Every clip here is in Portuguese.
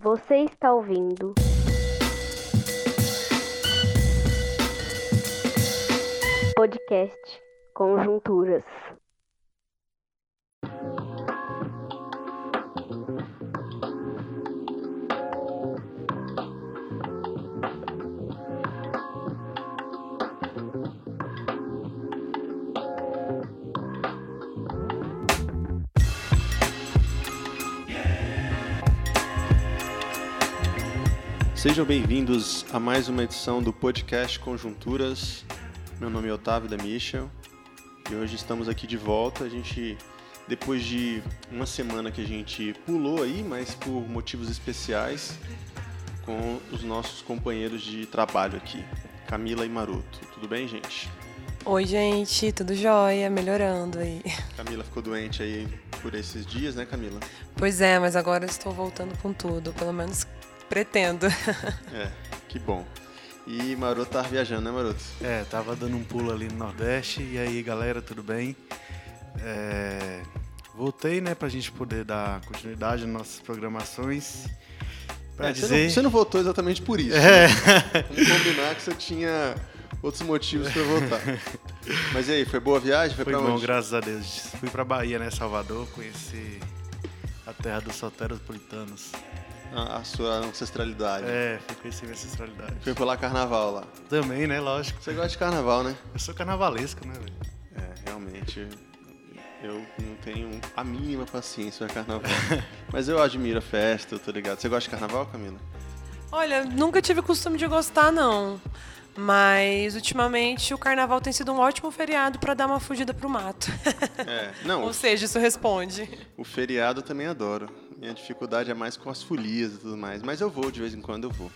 Você está ouvindo. Podcast Conjunturas. Sejam bem-vindos a mais uma edição do podcast Conjunturas. Meu nome é Otávio da Michel e hoje estamos aqui de volta. A gente, depois de uma semana que a gente pulou aí, mas por motivos especiais, com os nossos companheiros de trabalho aqui, Camila e Maroto. Tudo bem, gente? Oi, gente, tudo jóia, melhorando aí. Camila ficou doente aí por esses dias, né, Camila? Pois é, mas agora estou voltando com tudo, pelo menos Pretendo. É, que bom. E Maroto tava viajando, né, Maroto? É, tava dando um pulo ali no Nordeste. E aí, galera, tudo bem? É, voltei, né, pra gente poder dar continuidade nas nossas programações. Pra é, dizer... Você não, você, não, voltou exatamente por isso. É. Né? Vamos combinar que você tinha outros motivos para voltar. Mas e aí, foi boa viagem? Foi, foi bom, onde? graças a Deus. Fui pra Bahia, né, Salvador, conheci a terra dos soteropolitanos a, a sua ancestralidade. É, fui conhecer minha ancestralidade. Foi pular carnaval lá. Também, né? Lógico. Você gosta de carnaval, né? Eu sou carnavalesco, né, velho? É, realmente. Eu não tenho a mínima paciência para carnaval. Mas eu admiro a festa, eu tô ligado. Você gosta de carnaval, Camila? Olha, nunca tive costume de gostar, não. Mas ultimamente o carnaval tem sido um ótimo feriado para dar uma fugida pro mato. É, não. Ou seja, isso responde. O feriado eu também adoro. Minha dificuldade é mais com as folias e tudo mais, mas eu vou de vez em quando eu vou.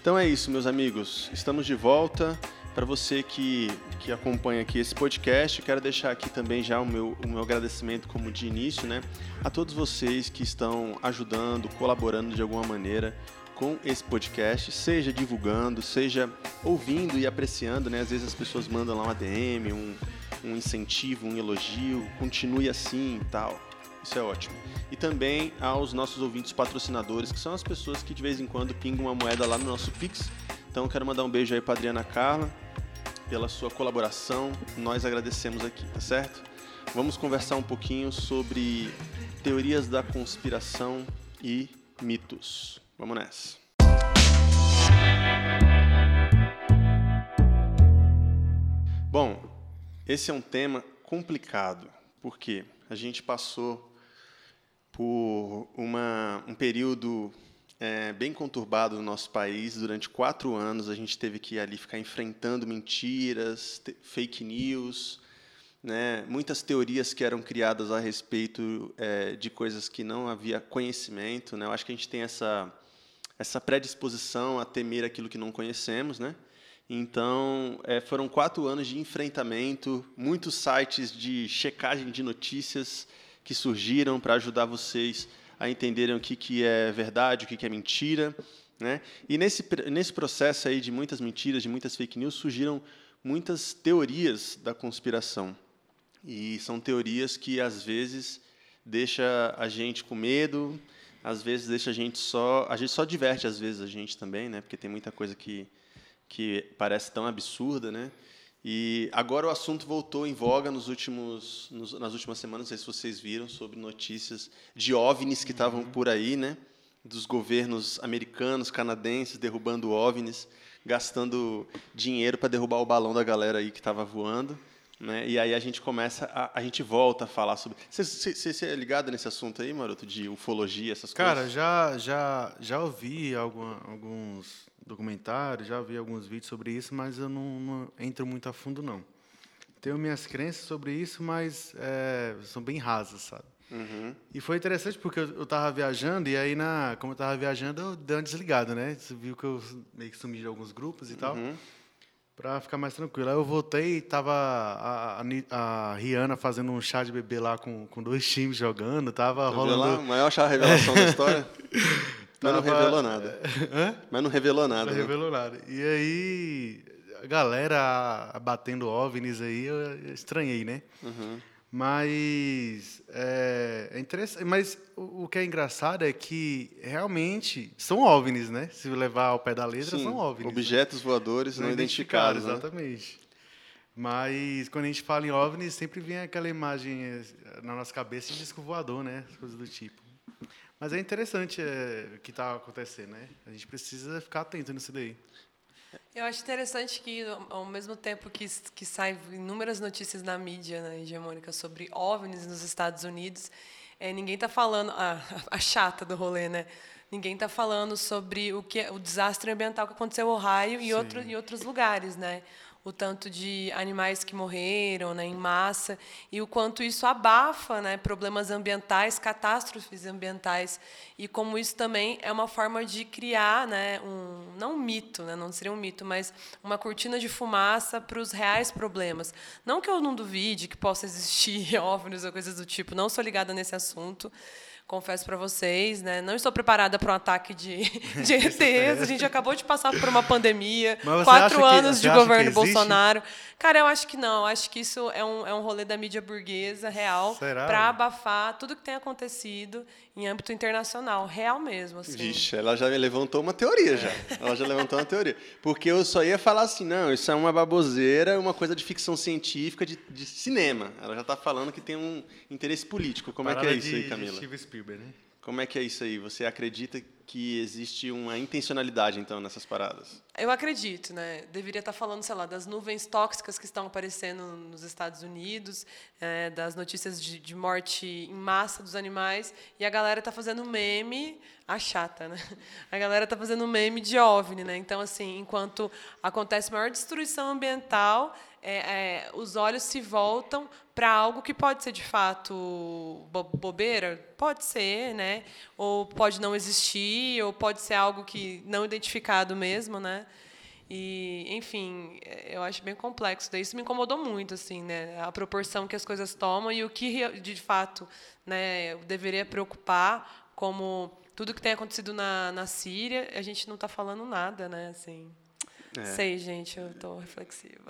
Então é isso, meus amigos. Estamos de volta. Para você que, que acompanha aqui esse podcast, quero deixar aqui também já o meu, o meu agradecimento como de início, né? A todos vocês que estão ajudando, colaborando de alguma maneira com esse podcast, seja divulgando, seja ouvindo e apreciando, né? Às vezes as pessoas mandam lá um ADM, um, um incentivo, um elogio, continue assim e tal. Isso é ótimo. E também aos nossos ouvintes patrocinadores, que são as pessoas que de vez em quando pingam uma moeda lá no nosso Pix. Então quero mandar um beijo aí para Adriana Carla pela sua colaboração. Nós agradecemos aqui, tá certo? Vamos conversar um pouquinho sobre teorias da conspiração e mitos. Vamos nessa. Bom, esse é um tema complicado, porque a gente passou por uma, um período é, bem conturbado no nosso país. Durante quatro anos, a gente teve que ali ficar enfrentando mentiras, fake news, né? muitas teorias que eram criadas a respeito é, de coisas que não havia conhecimento. Né? Eu acho que a gente tem essa, essa predisposição a temer aquilo que não conhecemos. Né? Então, é, foram quatro anos de enfrentamento, muitos sites de checagem de notícias que surgiram para ajudar vocês a entenderem o que, que é verdade, o que, que é mentira. Né? E nesse, nesse processo aí de muitas mentiras, de muitas fake news, surgiram muitas teorias da conspiração. E são teorias que, às vezes, deixa a gente com medo, às vezes deixa a gente só... A gente só diverte, às vezes, a gente também, né? porque tem muita coisa que, que parece tão absurda, né? E agora o assunto voltou em voga nos últimos, nos, nas últimas semanas, não sei se vocês viram, sobre notícias de OVNIs que estavam uhum. por aí, né? Dos governos americanos, canadenses derrubando OVNIs, gastando dinheiro para derrubar o balão da galera aí que estava voando. Né? E aí a gente começa, a, a gente volta a falar sobre. Você é ligado nesse assunto aí, Maroto, de ufologia, essas Cara, coisas? Cara, já, já, já ouvi alguns documentários, já vi alguns vídeos sobre isso, mas eu não, não entro muito a fundo, não. Tenho minhas crenças sobre isso, mas é, são bem rasas, sabe? Uhum. E foi interessante porque eu estava viajando e aí, na, como eu estava viajando, eu dei uma desligada, né? Você viu que eu meio que sumi de alguns grupos e tal, uhum. para ficar mais tranquilo. Aí eu voltei e tava a, a, a, Rihanna fazendo um chá de bebê lá com, com dois times jogando, tava Você rolando... Lá, maior chá revelação da história? Mas não revelou nada. Hã? Mas não revelou nada. Não né? revelou nada. E aí, a galera batendo OVNIs aí, eu estranhei, né? Uhum. Mas é, é, interessante. Mas o, o, que é engraçado é que realmente são OVNIs, né? Se levar ao pé da letra, Sim, são OVNIs. Né? Objetos né? voadores não, não identificados. identificados né? Exatamente. Mas quando a gente fala em OVNIs, sempre vem aquela imagem eh, na nossa cabeça de disco voador, né? As coisas do tipo. Mas é interessante é, o que está acontecendo, né? A gente precisa ficar atento nisso daí. Eu acho interessante que, ao mesmo tempo que, que saem inúmeras notícias na mídia né, hegemônica sobre OVNIs nos Estados Unidos, é, ninguém está falando, a, a chata do rolê, né? Ninguém está falando sobre o que é, o desastre ambiental que aconteceu em Ohio e, outro, e outros lugares, né? O tanto de animais que morreram né, em massa e o quanto isso abafa né, problemas ambientais, catástrofes ambientais e como isso também é uma forma de criar né, um não um mito, né, não seria um mito, mas uma cortina de fumaça para os reais problemas. Não que eu não duvide que possa existir óvulos ou coisas do tipo, não sou ligada nesse assunto confesso para vocês, né? Não estou preparada para um ataque de, de ETs. A gente acabou de passar por uma pandemia, quatro anos que, de governo Bolsonaro. Cara, eu acho que não. Acho que isso é um, é um rolê da mídia burguesa real para abafar tudo que tem acontecido em âmbito internacional, real mesmo. Assim. Vixe, ela já levantou uma teoria já. Ela já levantou uma teoria. Porque eu só ia falar assim, não, isso é uma baboseira, uma coisa de ficção científica, de, de cinema. Ela já está falando que tem um interesse político. Como Parada é que é isso aí, Camila? Steve Spielberg, né? Como é que é isso aí? Você acredita que existe uma intencionalidade, então, nessas paradas? Eu acredito, né? Deveria estar falando, sei lá, das nuvens tóxicas que estão aparecendo nos Estados Unidos, é, das notícias de, de, morte em massa dos animais, e a galera está fazendo meme, a chata, né? A galera está fazendo meme de OVNI, né? Então, assim, enquanto acontece maior destruição ambiental, é, é, os olhos se voltam para algo que pode ser de fato bobeira, pode ser, né? Ou pode não existir, ou pode ser algo que não identificado mesmo, né? E, enfim, eu acho bem complexo. Daí isso me incomodou muito, assim, né? A proporção que as coisas tomam e o que de fato, né, deveria preocupar, como tudo que tem acontecido na, na Síria, a gente não está falando nada, né? Assim. É. Sei, gente, eu tô reflexiva.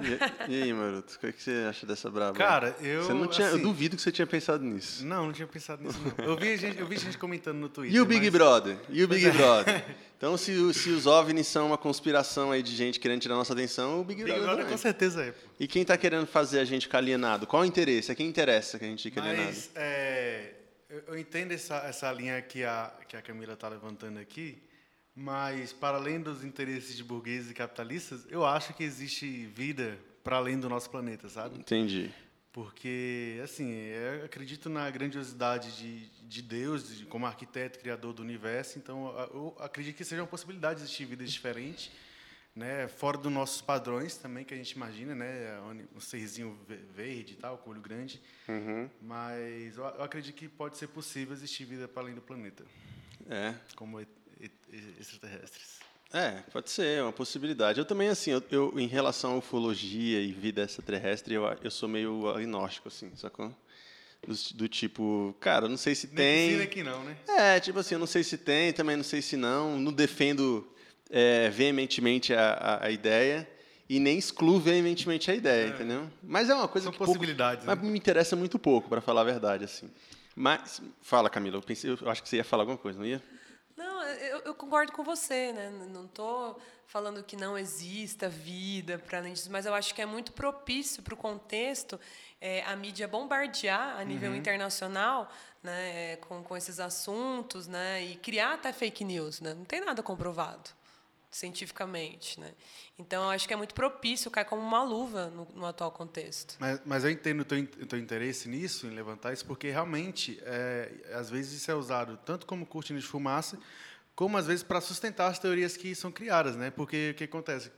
E, e aí, Maroto, o que, é que você acha dessa braba? Cara, eu. Você não tinha, assim, eu duvido que você tinha pensado nisso. Não, não tinha pensado nisso. Não. Eu, vi gente, eu vi gente comentando no Twitter. E o Big mas... Brother? E o Big Brother? Então, se, se os OVNIs são uma conspiração aí de gente querendo tirar nossa atenção, o Big, Big Brother. Brother com certeza é. E quem está querendo fazer a gente ficar alienado? Qual o interesse? É quem interessa que a gente fique alienado? Mas, é, eu, entendo essa, essa linha que a, que a Camila está levantando aqui. Mas, para além dos interesses de burgueses e capitalistas, eu acho que existe vida para além do nosso planeta, sabe? Entendi. Porque, assim, eu acredito na grandiosidade de, de Deus de, como arquiteto, criador do universo, então eu acredito que seja uma possibilidade de existir vidas diferentes, né, fora dos nossos padrões também, que a gente imagina, né, um serzinho verde e tal, com olho grande. Uhum. Mas eu acredito que pode ser possível existir vida para além do planeta. É. Como extraterrestres. É, pode ser, é uma possibilidade. Eu também, assim, eu, eu em relação à ufologia e vida extraterrestre, eu, eu sou meio agnóstico, assim, sacou? Do, do tipo, cara, não sei se nem tem. Nem que não, né? É, tipo assim, eu não sei se tem, também não sei se não. Não defendo é, veementemente a, a, a, ideia e nem excluo veementemente a ideia, é. entendeu? Mas é uma coisa São que. possibilidades. Pouco, né? Mas me interessa muito pouco, para falar a verdade, assim. Mas, fala, Camila, eu, pensei, eu acho que você ia falar alguma coisa, não ia? Não, eu, eu concordo com você, né? Não estou falando que não exista vida para além disso, mas eu acho que é muito propício para o contexto é, a mídia bombardear a nível uhum. internacional né, com, com esses assuntos né, e criar até fake news. Né? Não tem nada comprovado cientificamente, né? Então, acho que é muito propício cair como uma luva no, no atual contexto. Mas, mas, eu entendo o teu, o teu interesse nisso, em levantar isso, porque realmente, é, às vezes, isso é usado tanto como cortina de fumaça, como às vezes para sustentar as teorias que são criadas, né? Porque o que acontece?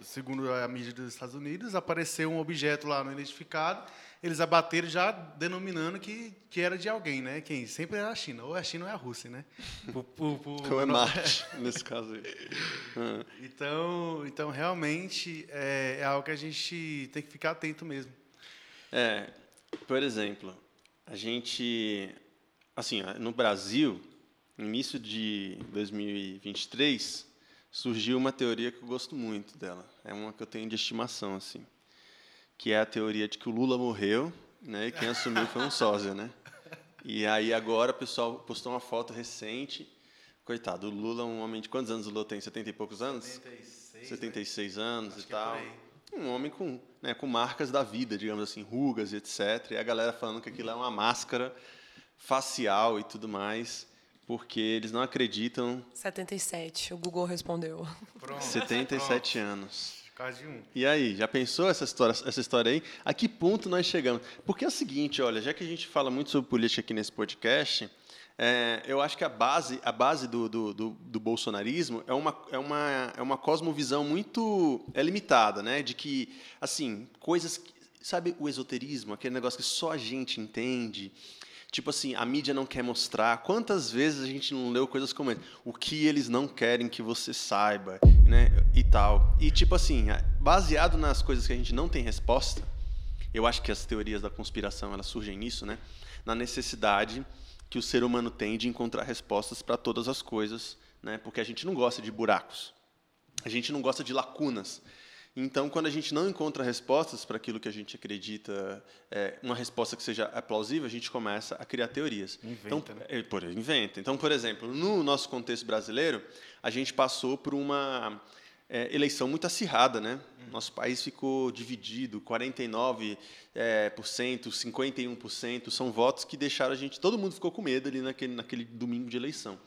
Segundo a mídia dos Estados Unidos, apareceu um objeto lá não identificado eles abateram já denominando que, que era de alguém, né? Quem sempre era a China, ou é a China ou é a Rússia, né? Por, por, por, ou é Marte, nesse caso aí. Uhum. Então, então, realmente, é, é algo que a gente tem que ficar atento mesmo. É, por exemplo, a gente, assim, no Brasil, no início de 2023, surgiu uma teoria que eu gosto muito dela. É uma que eu tenho de estimação, assim que é a teoria de que o Lula morreu né? E quem assumiu foi um sósia, né? E aí agora o pessoal postou uma foto recente. Coitado, o Lula, um homem de quantos anos o Lula tem? 70 e poucos anos? 76. 76 anos Acho e é tal. Um homem com, né, com marcas da vida, digamos assim, rugas e etc. E a galera falando que aquilo é uma máscara facial e tudo mais, porque eles não acreditam 77, o Google respondeu. Pronto. 77 anos. Pronto. Quase um. E aí, já pensou essa história, essa história aí? A que ponto nós chegamos? Porque é o seguinte, olha, já que a gente fala muito sobre política aqui nesse podcast, é, eu acho que a base, a base do, do, do, do bolsonarismo é uma, é, uma, é uma cosmovisão muito é limitada, né? De que, assim, coisas... que- Sabe o esoterismo? Aquele negócio que só a gente entende. Tipo assim, a mídia não quer mostrar. Quantas vezes a gente não leu coisas como? O que eles não querem que você saiba, né? E tal. E tipo assim, baseado nas coisas que a gente não tem resposta, eu acho que as teorias da conspiração elas surgem nisso, né? Na necessidade que o ser humano tem de encontrar respostas para todas as coisas, né? Porque a gente não gosta de buracos. A gente não gosta de lacunas. Então, quando a gente não encontra respostas para aquilo que a gente acredita, é, uma resposta que seja é, plausível, a gente começa a criar teorias. Inventa, então, né? é, por, inventa. Então, por exemplo, no nosso contexto brasileiro, a gente passou por uma é, eleição muito acirrada, né? Nosso país ficou dividido, 49 é, por cento, 51%, são votos que deixaram a gente, todo mundo ficou com medo ali naquele, naquele domingo de eleição.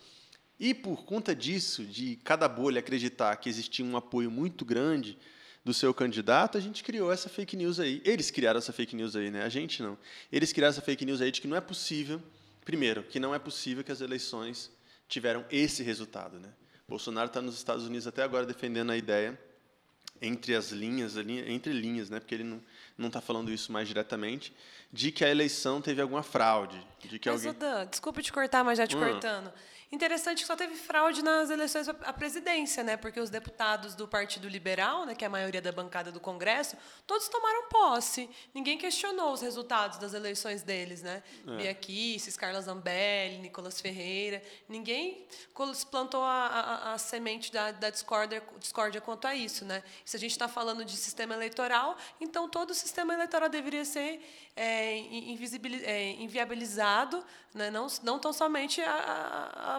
E por conta disso, de cada bolha acreditar que existia um apoio muito grande do seu candidato, a gente criou essa fake news aí. Eles criaram essa fake news aí, né? A gente não. Eles criaram essa fake news aí de que não é possível, primeiro, que não é possível que as eleições tiveram esse resultado, né? Bolsonaro está nos Estados Unidos até agora defendendo a ideia entre as linhas, entre linhas, né? Porque ele não não está falando isso mais diretamente, de que a eleição teve alguma fraude, de que Mas, alguém Dan, desculpa te cortar, mas já te Hum. cortando. Interessante que só teve fraude nas eleições à presidência, né? Porque os deputados do Partido Liberal, né, que é a maioria da bancada do Congresso, todos tomaram posse. Ninguém questionou os resultados das eleições deles, né? É. Bia Kicis, Carla Zambelli, Nicolas Ferreira. Ninguém plantou a, a- a semente da, da discórdia, discórdia quanto a isso, né? Se a gente está falando de sistema eleitoral, então todo o sistema eleitoral deveria ser é, é, inviabilizado, né? não, não tão somente a-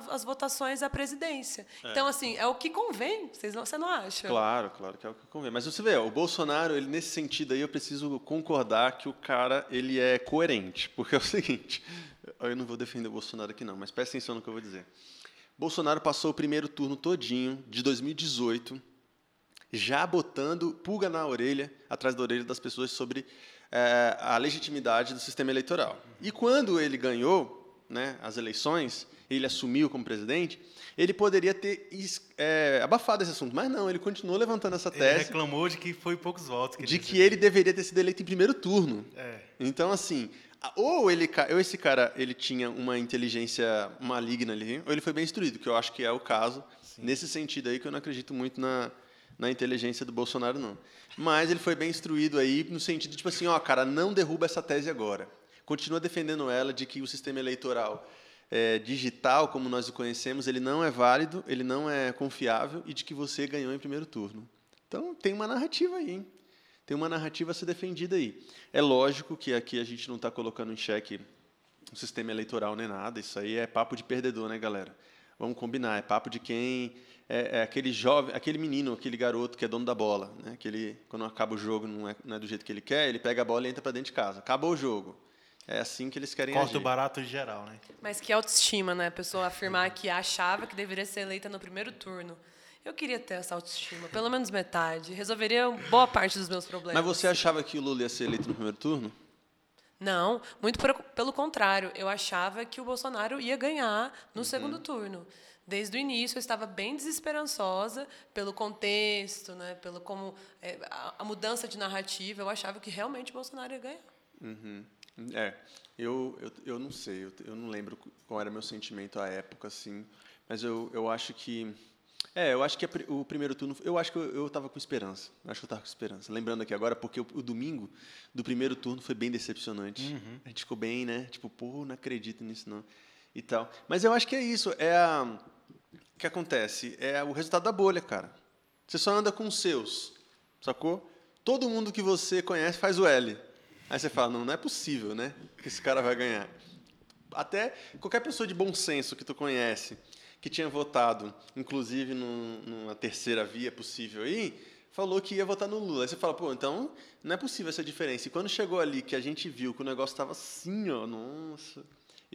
a- as votações à presidência. Então, assim, é o que convém, vocês não, você não acha? Claro, claro que é o que convém. Mas você vê, o Bolsonaro, ele nesse sentido aí, eu preciso concordar que o cara ele é coerente, porque é o seguinte, eu não vou defender o Bolsonaro aqui não, mas presta atenção no que eu vou dizer. Bolsonaro passou o primeiro turno todinho de 2018 já botando pulga na orelha, atrás da orelha das pessoas sobre eh, a legitimidade do sistema eleitoral. E quando ele ganhou né, as eleições, ele assumiu como presidente, ele poderia ter eh, abafado esse assunto, mas não, ele continuou levantando essa Ele tese reclamou de que foi poucos votos. de que recebeu. ele deveria ter sido eleito em primeiro turno. É. Então, assim, ou ele, ou esse cara ele tinha uma inteligência maligna ali, ou ele foi bem instruído, que eu acho que é o caso. Nesse sentido aí, que eu não acredito muito na, na inteligência do Bolsonaro, não. Mas ele foi bem instruído aí no sentido, tipo assim, ó, cara, não derruba essa tese agora. Continua defendendo ela de que o sistema eleitoral é, digital, como nós o conhecemos, ele não é válido, ele não é confiável e de que você ganhou em primeiro turno. Então, tem uma narrativa aí, hein? Tem uma narrativa a ser defendida aí. É lógico que aqui a gente não está colocando em xeque o sistema eleitoral nem nada. Isso aí é papo de perdedor, né, galera? Vamos combinar. É papo de quem é, é aquele jovem, aquele menino, aquele garoto que é dono da bola, né? Que ele, quando acaba o jogo, não é, não é do jeito que ele quer, ele pega a bola e entra para dentro de casa. Acabou o jogo. É assim que eles querem Corta o agir. barato geral, né? Mas que autoestima, né? A pessoa afirmar que achava que deveria ser eleita no primeiro turno. Eu queria ter essa autoestima, pelo menos metade. Resolveria boa parte dos meus problemas. Mas você achava que o Lula ia ser eleito no primeiro turno? Não, muito pelo contrário. Eu achava que o Bolsonaro ia ganhar no segundo turno. Desde o início eu estava bem desesperançosa pelo contexto, né? Pelo como é, a, a mudança de narrativa. Eu achava que realmente o Bolsonaro ia ganhar. Uhum. É, eu, eu, eu não sei, eu, eu não lembro qual era meu sentimento à época, assim, mas eu, eu acho que. É, eu acho que o primeiro turno. Eu acho que eu, eu tava com esperança. Eu acho que eu tava com esperança. Lembrando aqui agora, porque o, o domingo do primeiro turno foi bem decepcionante. A gente ficou bem, né? Tipo, pô, não acredito nisso, não. E tal. Mas eu acho que é isso. É a. O que acontece? É o resultado da bolha, cara. Você só anda com os seus, sacou? Todo mundo que você conhece faz o L. Aí você fala, não, não é possível, né? Que esse cara vai ganhar. Até qualquer pessoa de bom senso que tu conhece, que tinha votado, inclusive num, numa terceira via possível aí, falou que ia votar no Lula. Aí você fala, pô, então não é possível essa diferença. E quando chegou ali que a gente viu que o negócio estava assim, ó, nossa,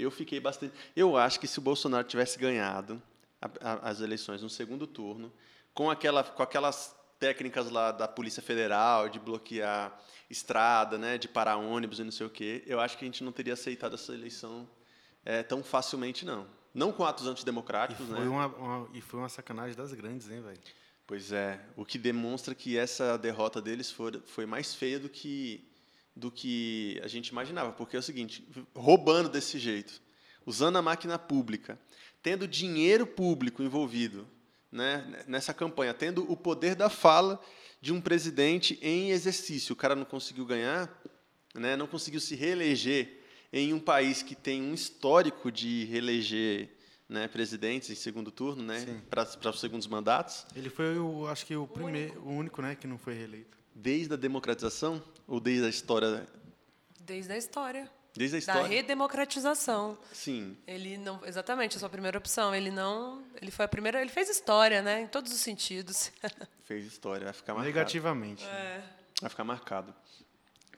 eu fiquei bastante. Eu acho que se o Bolsonaro tivesse ganhado a, a, as eleições no segundo turno, com, aquela, com aquelas técnicas lá da Polícia Federal de bloquear estrada, né, de parar ônibus e não sei o quê, eu acho que a gente não teria aceitado essa eleição é, tão facilmente, não. Não com atos antidemocráticos, e foi né? Uma, uma, e foi uma sacanagem das grandes, hein, velho? Pois é, o que demonstra que essa derrota deles foi, foi mais feia do que, do que a gente imaginava. Porque é o seguinte, roubando desse jeito, usando a máquina pública, tendo dinheiro público envolvido né, nessa campanha, tendo o poder da fala de um presidente em exercício. O cara não conseguiu ganhar, né, não conseguiu se reeleger em um país que tem um histórico de reeleger né, presidentes em segundo turno, né, para os segundos mandatos. Ele foi, o, acho que o primeiro, o único, né, que não foi reeleito. Desde a democratização ou desde a história? Desde a história. Desde a história. Da redemocratização. Sim. Ele não, exatamente, a sua primeira opção. Ele não, ele foi a primeira, ele fez história, né, em todos os sentidos. Fez história, vai ficar marcado. Negativamente. É. Vai ficar marcado.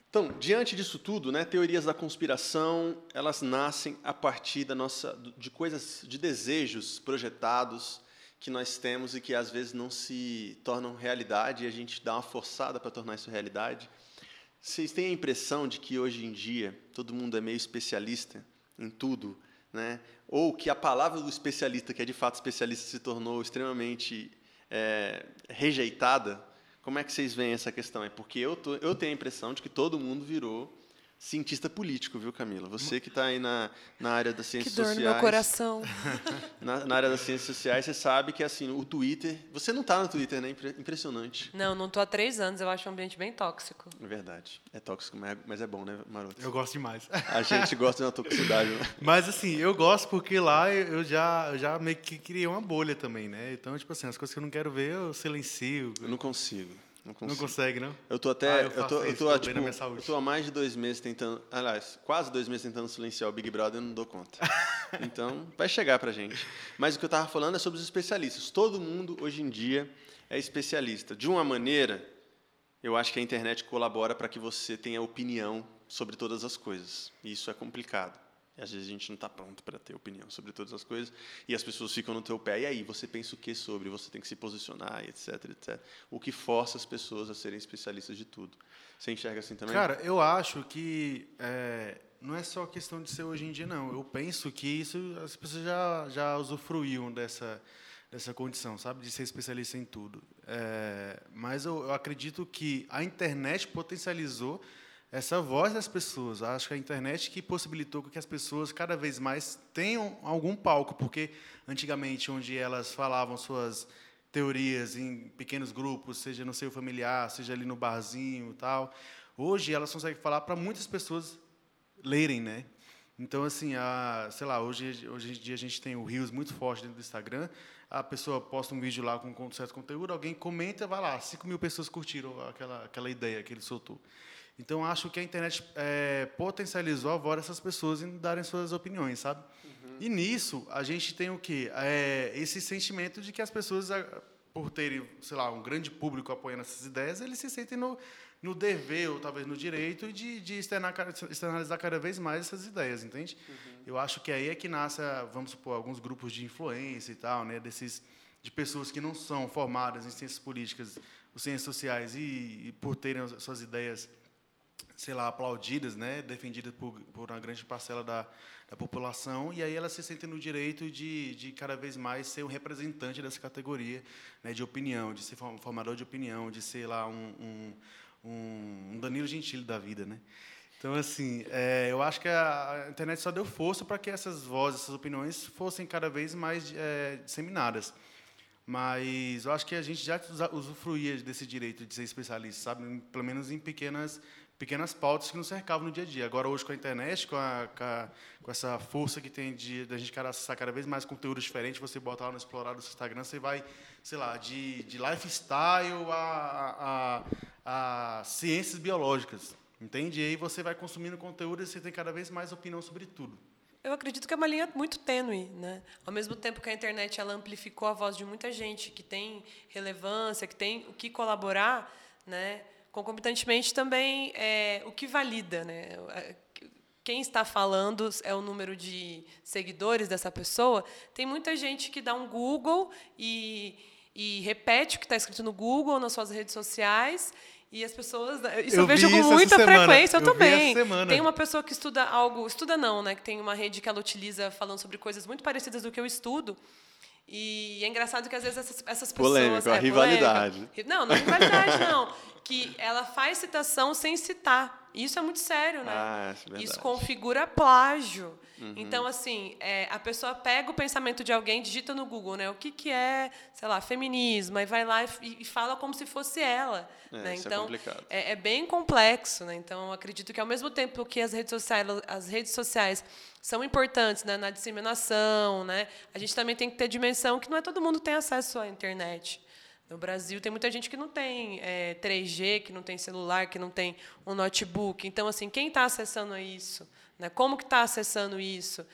Então, diante disso tudo, né, teorias da conspiração, elas nascem a partir da nossa de coisas, de desejos projetados que nós temos e que às vezes não se tornam realidade e a gente dá uma forçada para tornar isso realidade. Vocês têm a impressão de que hoje em dia todo mundo é meio especialista em tudo, né? Ou que a palavra do especialista, que é de fato especialista, se tornou extremamente é, rejeitada? Como é que vocês veem essa questão? É porque eu, tô, eu tenho a impressão de que todo mundo virou cientista político, viu, Camila? Você que está aí na, na área das ciências que dor sociais. no meu coração. Na, na, área das ciências sociais, você sabe que assim o Twitter. Você não está no Twitter, né? Impressionante. Não, não estou há três anos. Eu acho um ambiente bem tóxico. É verdade. É tóxico, mas é bom, né, Maroto? Eu gosto demais. A gente gosta de uma toxicidade, né? Mas assim, eu gosto porque lá eu já, eu já meio que criei uma bolha também, né? Então, tipo assim, as coisas que eu não quero ver, eu silencio. Eu não consigo. Não, não, consegue, não? Eu tô até. Ah, eu, eu, tô, eu, tô, tipo, eu tô há mais de dois meses tentando. Aliás, quase dois meses tentando silenciar o Big Brother e não dou conta. então, vai chegar pra gente. Mas o que eu tava falando é sobre os especialistas. Todo mundo, hoje em dia, é especialista. De uma maneira, eu acho que a internet colabora para que você tenha opinião sobre todas as coisas. E isso é complicado. E às vezes a gente não está pronto para ter opinião sobre todas as coisas e as pessoas ficam no teu pé. E aí, você pensa o que sobre? Você tem que se posicionar, etc, etc. O que força as pessoas a serem especialistas de tudo. Você enxerga assim também? Cara, eu acho que é, não é só questão de ser hoje em dia, não. Eu penso que isso as pessoas já, já usufruíam dessa, dessa condição, sabe? De ser especialista em tudo. É, mas eu, eu acredito que a internet potencializou essa voz das pessoas. Acho que a internet que possibilitou que as pessoas cada vez mais tenham algum palco, porque antigamente onde elas falavam suas teorias em pequenos grupos, seja no seu familiar, seja ali no barzinho, tal, hoje elas conseguem falar para muitas pessoas lerem, né? Então assim, a, sei lá, hoje hoje em dia a gente tem o Rios muito forte dentro do Instagram. A pessoa posta um vídeo lá com, com certo conteúdo, alguém comenta, vai lá, 5 mil pessoas curtiram aquela aquela ideia que ele soltou. Então, acho que a internet é, potencializou a voz dessas pessoas em darem suas opiniões, sabe? Uhum. E nisso, a gente tem o quê? É, esse sentimento de que as pessoas, por terem, sei lá, um grande público apoiando essas ideias, eles se sentem no, no dever, ou talvez no direito, de, de externalizar cada vez mais essas ideias, entende? Uhum. Eu acho que aí é que nasce, vamos supor, alguns grupos de influência e tal, né? Desses, de pessoas que não são formadas em ciências políticas, ou ciências sociais, e, e por terem suas ideias sei lá, aplaudidas, né, defendidas por, por uma grande parcela da, da população, e aí elas se sentem no direito de, de cada vez mais ser um representante dessa categoria né, de opinião, de ser formador de opinião, de ser lá um, um, um Danilo Gentili da vida, né? Então, assim, é, eu acho que a internet só deu força para que essas vozes, essas opiniões fossem cada vez mais é, disseminadas. Mas eu acho que a gente já usufruía desse direito de ser especialista, sabe? Pelo menos em pequenas pequenas pautas que nos cercavam no dia a dia. Agora, hoje, com a internet, com, a, com, a, com essa força que tem de, de a gente acessar cada vez mais conteúdos diferentes, você bota lá no explorar do Instagram, você vai, sei lá, de, de lifestyle a, a, a ciências biológicas. Entende? E aí você vai consumindo conteúdo e você tem cada vez mais opinião sobre tudo. Eu acredito que é uma linha muito tênue, né? Ao mesmo tempo que a internet ela amplificou a voz de muita gente que tem relevância, que tem o que colaborar, né? Concomitantemente também é, o que valida, né? Quem está falando é o número de seguidores dessa pessoa. Tem muita gente que dá um Google e, e repete o que está escrito no Google nas suas redes sociais e as pessoas. Isso eu, eu vejo com muita frequência, eu, eu também. Tem uma pessoa que estuda algo. Estuda não, né? Que tem uma rede que ela utiliza falando sobre coisas muito parecidas do que eu estudo. E é engraçado que às vezes essas, essas pessoas. Polêmico, é, a rivalidade. Polêmica. Não, não é rivalidade, não. Que ela faz citação sem citar. Isso é muito sério, né? Ah, é Isso configura plágio. Uhum. Então, assim, é, a pessoa pega o pensamento de alguém, digita no Google, né? O que, que é, sei lá, feminismo, e vai lá e, e fala como se fosse ela. É, né? Isso então, é, complicado. É, é, bem complexo, né? Então, acredito que ao mesmo tempo que as redes sociais, as redes sociais são importantes né, na disseminação, né? A gente também tem que ter dimensão que não é todo mundo tem acesso à internet. No Brasil tem muita gente que não tem é, 3G, que não tem celular, que não tem um notebook. Então, assim, quem está acessando isso? Né? Como que está acessando isso?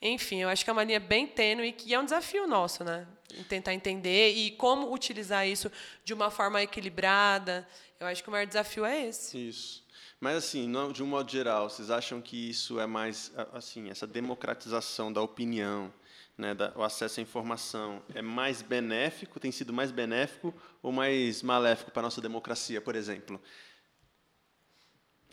Enfim, eu acho que é uma linha bem tênue que é um desafio nosso, né? Tentar entender e como utilizar isso de uma forma equilibrada. Eu acho que o maior desafio é esse. Isso. Mas assim, de um modo geral, vocês acham que isso é mais assim, essa democratização da opinião, né, da, o acesso à informação é mais benéfico, tem sido mais benéfico ou mais maléfico para a nossa democracia, por exemplo?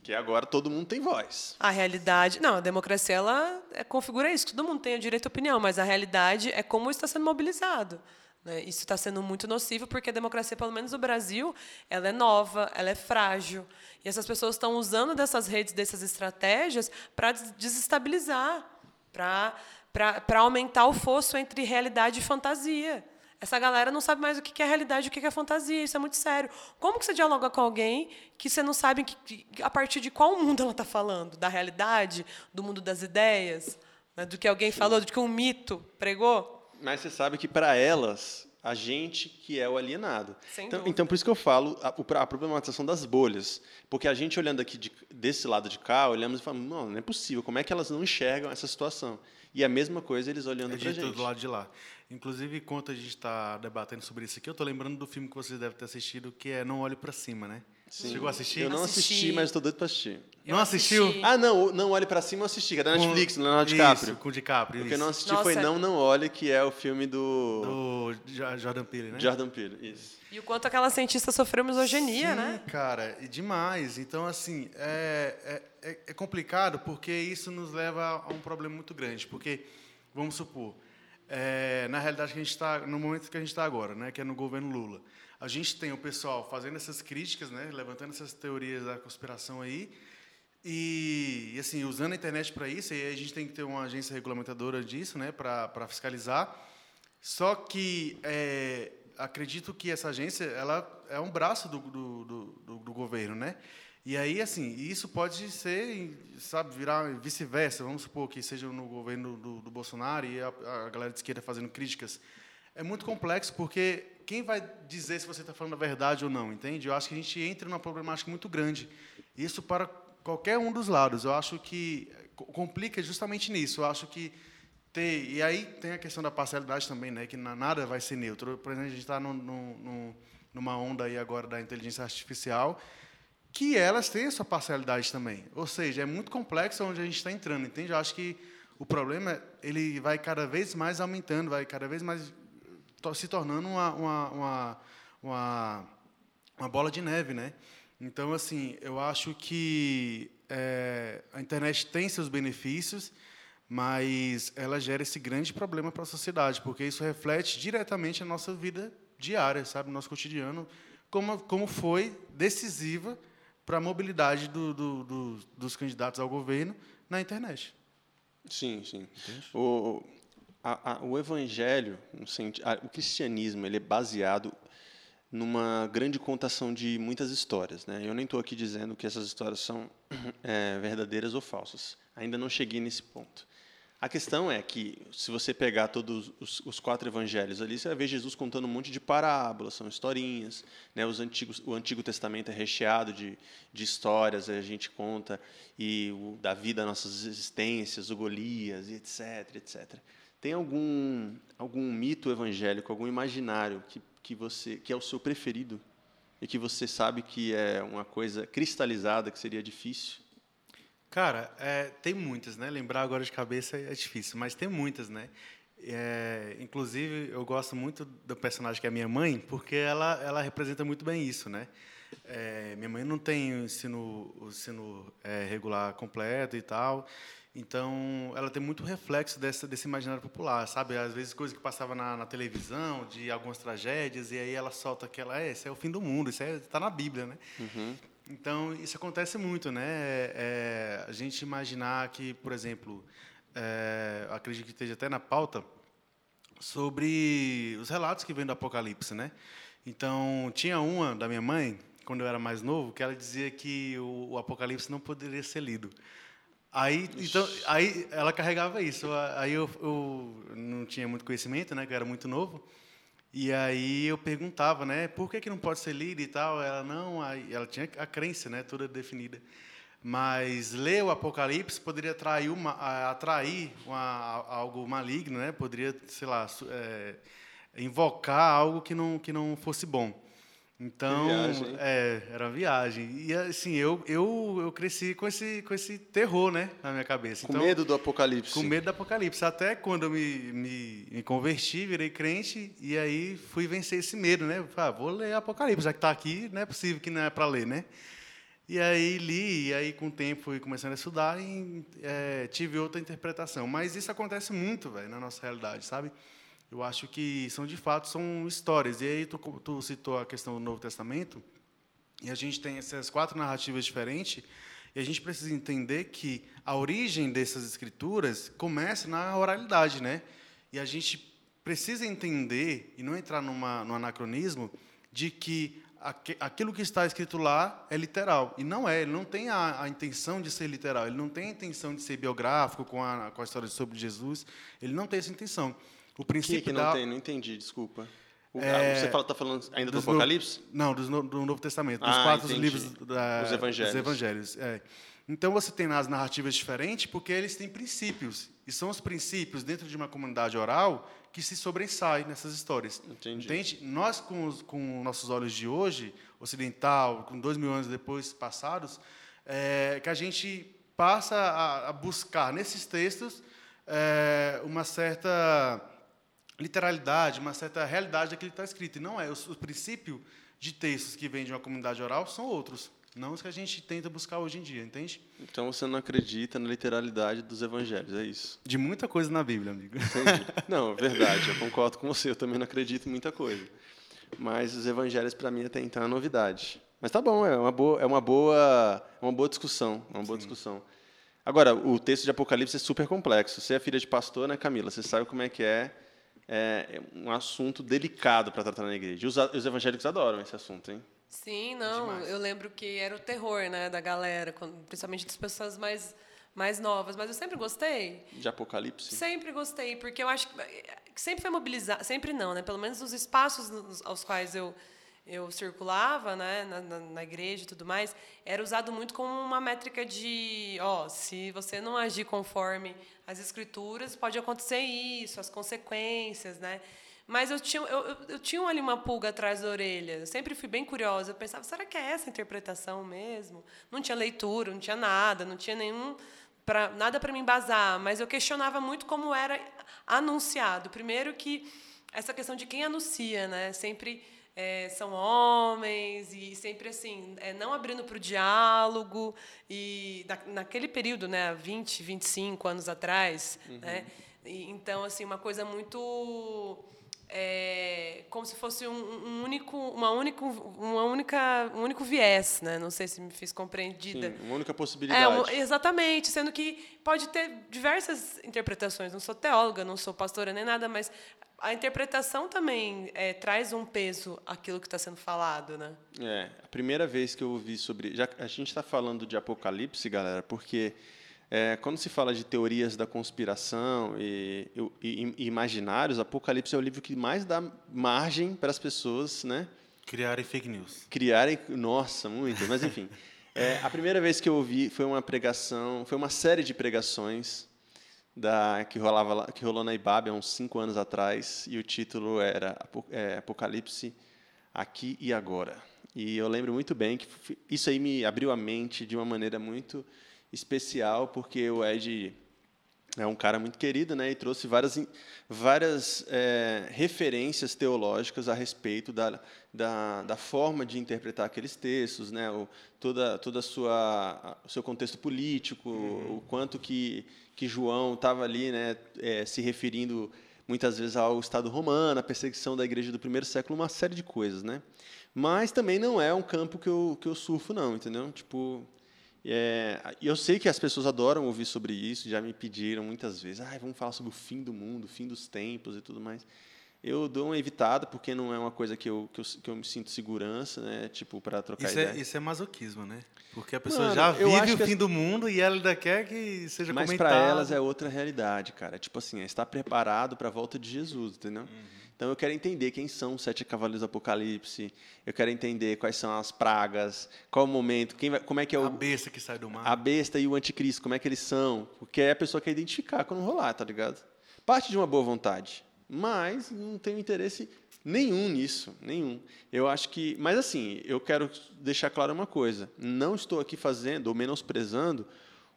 Que agora todo mundo tem voz. A realidade, não, a democracia ela é, configura isso, todo mundo tem o direito à opinião, mas a realidade é como está sendo mobilizado. Né? Isso está sendo muito nocivo porque a democracia, pelo menos no Brasil, ela é nova, ela é frágil. E essas pessoas estão usando dessas redes, dessas estratégias para desestabilizar, para aumentar o fosso entre realidade e fantasia. Essa galera não sabe mais o que é realidade o que é fantasia. Isso é muito sério. Como que você dialoga com alguém que você não sabe que, a partir de qual mundo ela está falando? Da realidade? Do mundo das ideias? Né? Do que alguém Sim. falou? Do que um mito pregou? Mas você sabe que, para elas, a gente que é o alienado. Então, então, por isso que eu falo a, a, problematização das bolhas. Porque a gente, olhando aqui de, desse lado de cá, olhamos e falamos, não, não é possível. Como é que elas não enxergam essa situação? E a mesma coisa eles olhando para a gente. do lado de lá. Inclusive, enquanto a gente está debatendo sobre isso aqui, eu estou lembrando do filme que vocês devem ter assistido, que é Não Olhe para Cima, né? Sim. Chegou a assistir? Eu não assisti, assisti mas estou doido para assistir. Eu não assistiu? Assisti. Ah, não, Não Olhe para Cima eu assisti, que é da Netflix, com, Leonardo DiCaprio. Isso, com o DiCaprio, O que eu não assisti Nossa. foi Não, Não Olhe, que é o filme do... Do Jordan Peele, né? Jordan Peele, isso. E o quanto aquela cientista sofreu misoginia, Sim, né? cara, e demais. Então, assim, é, é, é complicado porque isso nos leva a um problema muito grande, porque vamos supor, é, na realidade que a gente está no momento que a gente está agora, né, que é no governo Lula, a gente tem o pessoal fazendo essas críticas, né, levantando essas teorias da conspiração aí, e, assim usando a internet para isso. E a gente tem que ter uma agência regulamentadora disso, né, para fiscalizar. Só que é, acredito que essa agência ela é um braço do, do, do, do governo, né? E aí, assim, isso pode ser, sabe, virar vice-versa. Vamos supor que seja no governo do, do Bolsonaro e a, a, galera de esquerda fazendo críticas. É muito complexo, porque quem vai dizer se você está falando a verdade ou não, entende? Eu acho que a gente entra numa problemática muito grande. Isso para qualquer um dos lados. Eu acho que complica justamente nisso. Eu acho que. E aí tem a questão da parcialidade também, né? Que nada vai ser neutro. Por exemplo, a gente está numa onda aí agora da inteligência artificial que elas têm a sua parcialidade também. Ou seja, é muito complexo onde a gente está entrando, entende? Eu acho que o problema ele vai cada vez mais aumentando, vai cada vez mais se tornando uma, uma, uma, uma, uma bola de neve, né? Então, assim, eu acho que é, a internet tem seus benefícios, mas ela gera esse grande problema para a sociedade, porque isso reflete diretamente a nossa vida diária, sabe, no nosso cotidiano, como, como foi decisiva para a mobilidade do, do, do, dos candidatos ao governo na internet. Sim, sim. O, a, a, o evangelho, o cristianismo, ele é baseado numa grande contação de muitas histórias. Né? Eu nem estou aqui dizendo que essas histórias são é, verdadeiras ou falsas. Ainda não cheguei nesse ponto. A questão é que, se você pegar todos os, os, quatro evangelhos ali, você vai ver Jesus contando um monte de parábolas, são historinhas. Né? Os antigos, o Antigo Testamento é recheado de, de histórias, a gente conta e o, da vida nossas existências, o Golias, etc, etc. Tem algum, algum mito evangélico, algum imaginário que, que, você, que é o seu preferido e que você sabe que é uma coisa cristalizada, que seria difícil? Cara, é, tem muitas, né? Lembrar agora de cabeça é difícil, mas tem muitas, né? É, inclusive, eu gosto muito do personagem que é minha mãe, porque ela, ela representa muito bem isso, né? É, minha mãe não tem o ensino, o ensino é, regular completo e tal, então ela tem muito reflexo dessa, desse imaginário popular, sabe? Às vezes coisas que passava na, na, televisão, de algumas tragédias, e aí ela solta aquela, é, isso é o fim do mundo, isso está na Bíblia, né? Uhum. Então, isso acontece muito, né? É, a gente imaginar que, por exemplo, é, acredito que esteja até na pauta, sobre os relatos que vêm do Apocalipse, né? Então, tinha uma da minha mãe, quando eu era mais novo, que ela dizia que o, o Apocalipse não poderia ser lido. Aí, então, aí ela carregava isso. Aí eu, eu não tinha muito conhecimento, né? Que eu era muito novo. E aí eu perguntava, né, por que, que não pode ser líder e tal? Ela não, aí ela tinha a crença, né, toda definida. Mas ler o Apocalipse poderia atrair, uma, atrair uma, algo maligno, né? Poderia, sei lá, é, invocar algo que não que não fosse bom. Então, viagem. é, era viagem. E assim, eu, eu, eu cresci com esse, com esse terror, né, na minha cabeça. Com então, medo do apocalipse. Com medo do apocalipse. Até quando eu me, me, me converti, virei crente, e aí fui vencer esse medo, né? Ah, vou ler Apocalipse, já que está aqui, não é possível que não é para ler, né? E aí li, e aí com o tempo fui começando a estudar e é, tive outra interpretação. Mas isso acontece muito, velho, na nossa realidade, sabe? Eu acho que são de fato são histórias. E aí tu, tu citou a questão do Novo Testamento, e a gente tem essas quatro narrativas diferentes, e a gente precisa entender que a origem dessas escrituras começa na oralidade, né? E a gente precisa entender e não entrar numa, num anacronismo de que aquilo que está escrito lá é literal. E não é, ele não tem a, a, intenção de ser literal, ele não tem a intenção de ser biográfico com a, com a história sobre Jesus, ele não tem essa intenção. O princípio que, que não da... tem? Não entendi, desculpa. O, é, você está falando ainda do Apocalipse? No, não, do, do, Novo Testamento, dos ah, quatro entendi. livros da, dos Evangelhos. Dos evangelhos é. Então você tem as narrativas diferentes porque eles têm princípios. E são os princípios dentro de uma comunidade oral que se sobressaem nessas histórias. Entendi. Entende? Nós, com, os, com nossos olhos de hoje, ocidental, com dois mil anos depois passados, é, que a gente passa a, a buscar nesses textos é, uma certa literalidade, uma certa realidade daquilo que está escrito. E não é. O, o princípio de textos que vêm de uma comunidade oral são outros, não os que a gente tenta buscar hoje em dia, entende? Então você não acredita na literalidade dos evangelhos, é isso? De muita coisa na Bíblia, amigo. Entendi. Não, verdade, eu concordo com você, eu também não acredito em muita coisa. Mas os evangelhos, para mim, até então é novidade. Mas tá bom, é uma boa, é uma boa, é uma boa discussão, é uma boa Sim. discussão. Agora, o texto de Apocalipse é super complexo. Você é filha de pastor, né, Camila? Você sabe como é que é é um assunto delicado para tratar na igreja. Os, os, evangélicos adoram esse assunto, hein? Sim, não. Demais. Eu lembro que era o terror, né, da galera, principalmente das pessoas mais mais novas. Mas eu sempre gostei. De Apocalipse. Sempre gostei, porque eu acho que sempre foi mobilizar, sempre não, né? Pelo menos os espaços aos quais eu eu circulava né, na, na, na, igreja e tudo mais, era usado muito como uma métrica de, ó, se você não agir conforme as escrituras, pode acontecer isso, as consequências, né? Mas eu tinha, eu, eu, tinha ali uma pulga atrás da orelha. Eu sempre fui bem curiosa. Eu pensava, será que é essa a interpretação mesmo? Não tinha leitura, não tinha nada, não tinha nenhum pra, nada para me embasar. Mas eu questionava muito como era anunciado. Primeiro que essa questão de quem anuncia, né? Sempre é, são homens e sempre assim, é, não abrindo para o diálogo. E na, naquele período, né, 20, 25 anos atrás, uhum. né, e, então, assim, uma coisa muito... É, como se fosse um, um, único, uma única, uma única, um único viés, né? Não sei se me fiz compreendida. Sim, uma única possibilidade. É, um, exatamente, sendo que pode ter diversas interpretações. Não sou teóloga, não sou pastora nem nada, mas a interpretação também é, traz um peso àquilo que está sendo falado, né? É, a primeira vez que eu ouvi sobre... Já, a gente está falando de Apocalipse, galera, porque é, quando se fala de teorias da conspiração e, e, e, imaginários, Apocalipse é o livro que mais dá margem para as pessoas, né? Criarem fake news. Criarem, nossa, muito. Mas enfim, é, a primeira vez que eu ouvi foi uma pregação, foi uma série de pregações da que rolava que rolou na Ibabe há uns cinco anos atrás e o título era é, Apocalipse aqui e agora. E eu lembro muito bem que isso aí me abriu a mente de uma maneira muito especial, porque o Ed é um cara muito querido, né, e trouxe várias, várias é, referências teológicas a respeito da, da, da, forma de interpretar aqueles textos, né, o, toda, toda a sua, o seu contexto político, uhum. o quanto que, que João estava ali né, é, se referindo muitas vezes ao Estado romano, à perseguição da igreja do primeiro século, uma série de coisas. Né? Mas também não é um campo que eu, que eu surfo, não, entendeu? Tipo, é, eu sei que as pessoas adoram ouvir sobre isso, já me pediram muitas vezes, ah, vamos falar sobre o fim do mundo, o fim dos tempos e tudo mais. Eu dou uma evitada, porque não é uma coisa que eu, que eu, que eu me sinto segurança, né? Tipo, para trocar isso é, ideia. É, isso é masoquismo, né? Porque a pessoa Mano, já vive o fim do mundo e ela ainda quer que seja. Mas para elas é outra realidade, cara. Tipo assim, é estar preparado para a volta de Jesus, entendeu? Uhum. Então eu quero entender quem são os sete cavaleiros do Apocalipse. Eu quero entender quais são as pragas, qual o momento, quem vai, como é que é o a besta que sai do mar. A besta e o anticristo, como é que eles são? Porque é a pessoa quer identificar quando rolar, tá ligado? Parte de uma boa vontade, mas não tenho interesse nenhum nisso, nenhum. Eu acho que, mas assim, eu quero deixar claro uma coisa: não estou aqui fazendo ou menosprezando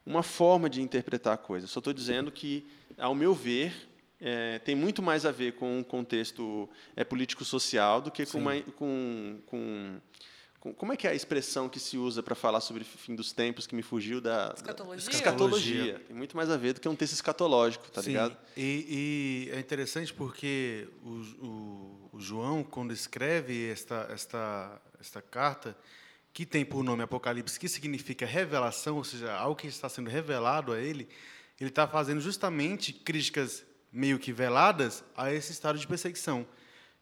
uma forma de interpretar a coisa. Só estou dizendo que, ao meu ver, é, tem muito mais a ver com um contexto é, político-social do que com, uma, com, com, com, Como é que é a expressão que se usa para falar sobre o fim dos tempos, que me fugiu da... Escatologia? Da, escatologia. Tem muito mais a ver do que um texto escatológico, tá Sim. ligado? E, e, é interessante porque o, o, o, João, quando escreve esta, esta, esta carta, que tem por nome Apocalipse, que significa revelação, ou seja, algo que está sendo revelado a ele, ele está fazendo justamente críticas meio que veladas a esse estado de perseguição.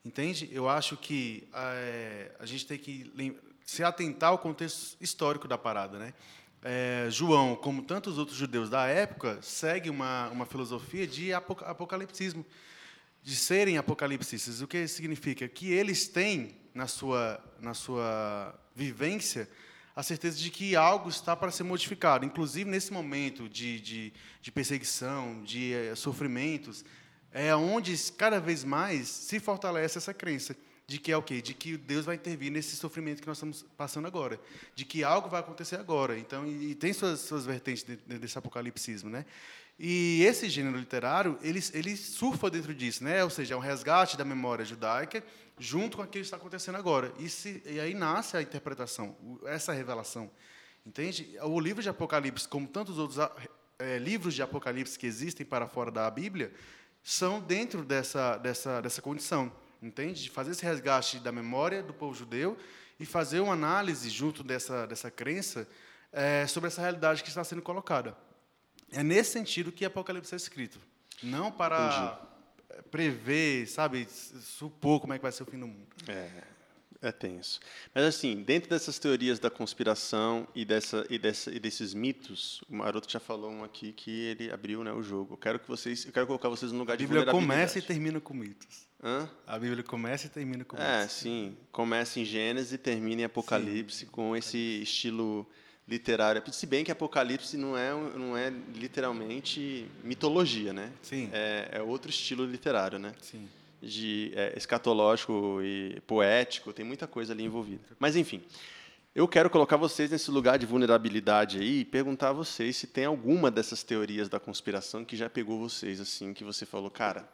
Entende? Eu acho que é, a gente tem que se atentar ao contexto histórico da parada. Né? É, João, como tantos outros judeus da época, segue uma, uma filosofia de apocalipsismo, de serem apocalipsistas. O que significa? Que eles têm, na sua, na sua vivência, a certeza de que algo está para ser modificado. Inclusive, nesse momento de, de, de perseguição, de é, sofrimentos, é onde cada vez mais se fortalece essa crença de que é o quê? De que Deus vai intervir nesse sofrimento que nós estamos passando agora, de que algo vai acontecer agora. Então, e, e tem suas, suas vertentes desse apocalipsismo, né? E esse gênero literário, ele, ele surfa dentro disso, né? Ou seja, é um resgate da memória judaica junto com aquilo que está acontecendo agora. E, se, e aí nasce a interpretação, essa revelação. Entende? O livro de Apocalipse, como tantos outros é, livros de Apocalipse que existem para fora da Bíblia, são dentro dessa, dessa, dessa condição. Entende? De fazer esse resgate da memória do povo judeu e fazer uma análise junto dessa, dessa crença é, sobre essa realidade que está sendo colocada. É nesse sentido que Apocalipse é escrito. Não para Entendi. Prever, sabe, supor como é que vai ser o fim do mundo. É, é tenso. Mas, assim, dentro dessas teorias da conspiração e, dessa, e, dessa, e desses mitos, o Maroto já falou um aqui que ele abriu né, o jogo. Eu quero, que vocês, eu quero colocar vocês no lugar de. A Bíblia começa e termina com mitos. Hã? A Bíblia começa e termina com é, mitos. É, sim. Começa em Gênesis e termina em Apocalipse, sim. com esse estilo literária. Se bem que Apocalipse não é, não é literalmente mitologia, né? Sim. É, é outro estilo literário, né? Sim. De é, escatológico e poético, tem muita coisa ali envolvida. Mas, enfim, eu quero colocar vocês nesse lugar de vulnerabilidade aí e perguntar a vocês se tem alguma dessas teorias da conspiração que já pegou vocês, assim, que você falou, cara,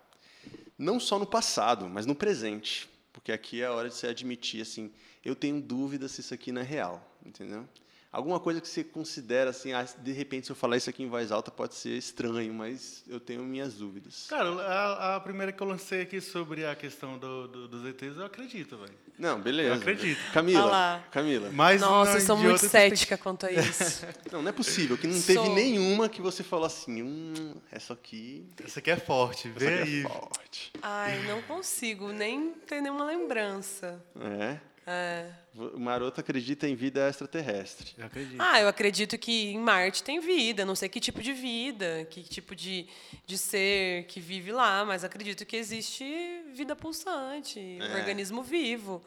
não só no passado, mas no presente. Porque aqui é a hora de você admitir, assim, eu tenho dúvida se isso aqui não é real, entendeu? Alguma coisa que você considera assim, ah, de repente, se eu falar isso aqui em voz alta, pode ser estranho, mas eu tenho minhas dúvidas. Cara, a, a primeira que eu lancei aqui sobre a questão do, do, dos ETs, eu acredito, velho. Não, beleza. Eu acredito. Camila, Camila. Mas Nossa, eu sou muito cética tem... quanto a isso. não, não é possível, que não teve sou... nenhuma que você falou assim, hum, essa aqui... Essa aqui é forte, vê essa aí. É forte. Ai, não consigo nem ter nenhuma lembrança. É? É. O Maroto acredita em vida extraterrestre. Eu acredito. Ah, eu acredito que em Marte tem vida. Não sei que tipo de vida, que tipo de, de ser que vive lá, mas acredito que existe vida pulsante, um organismo vivo.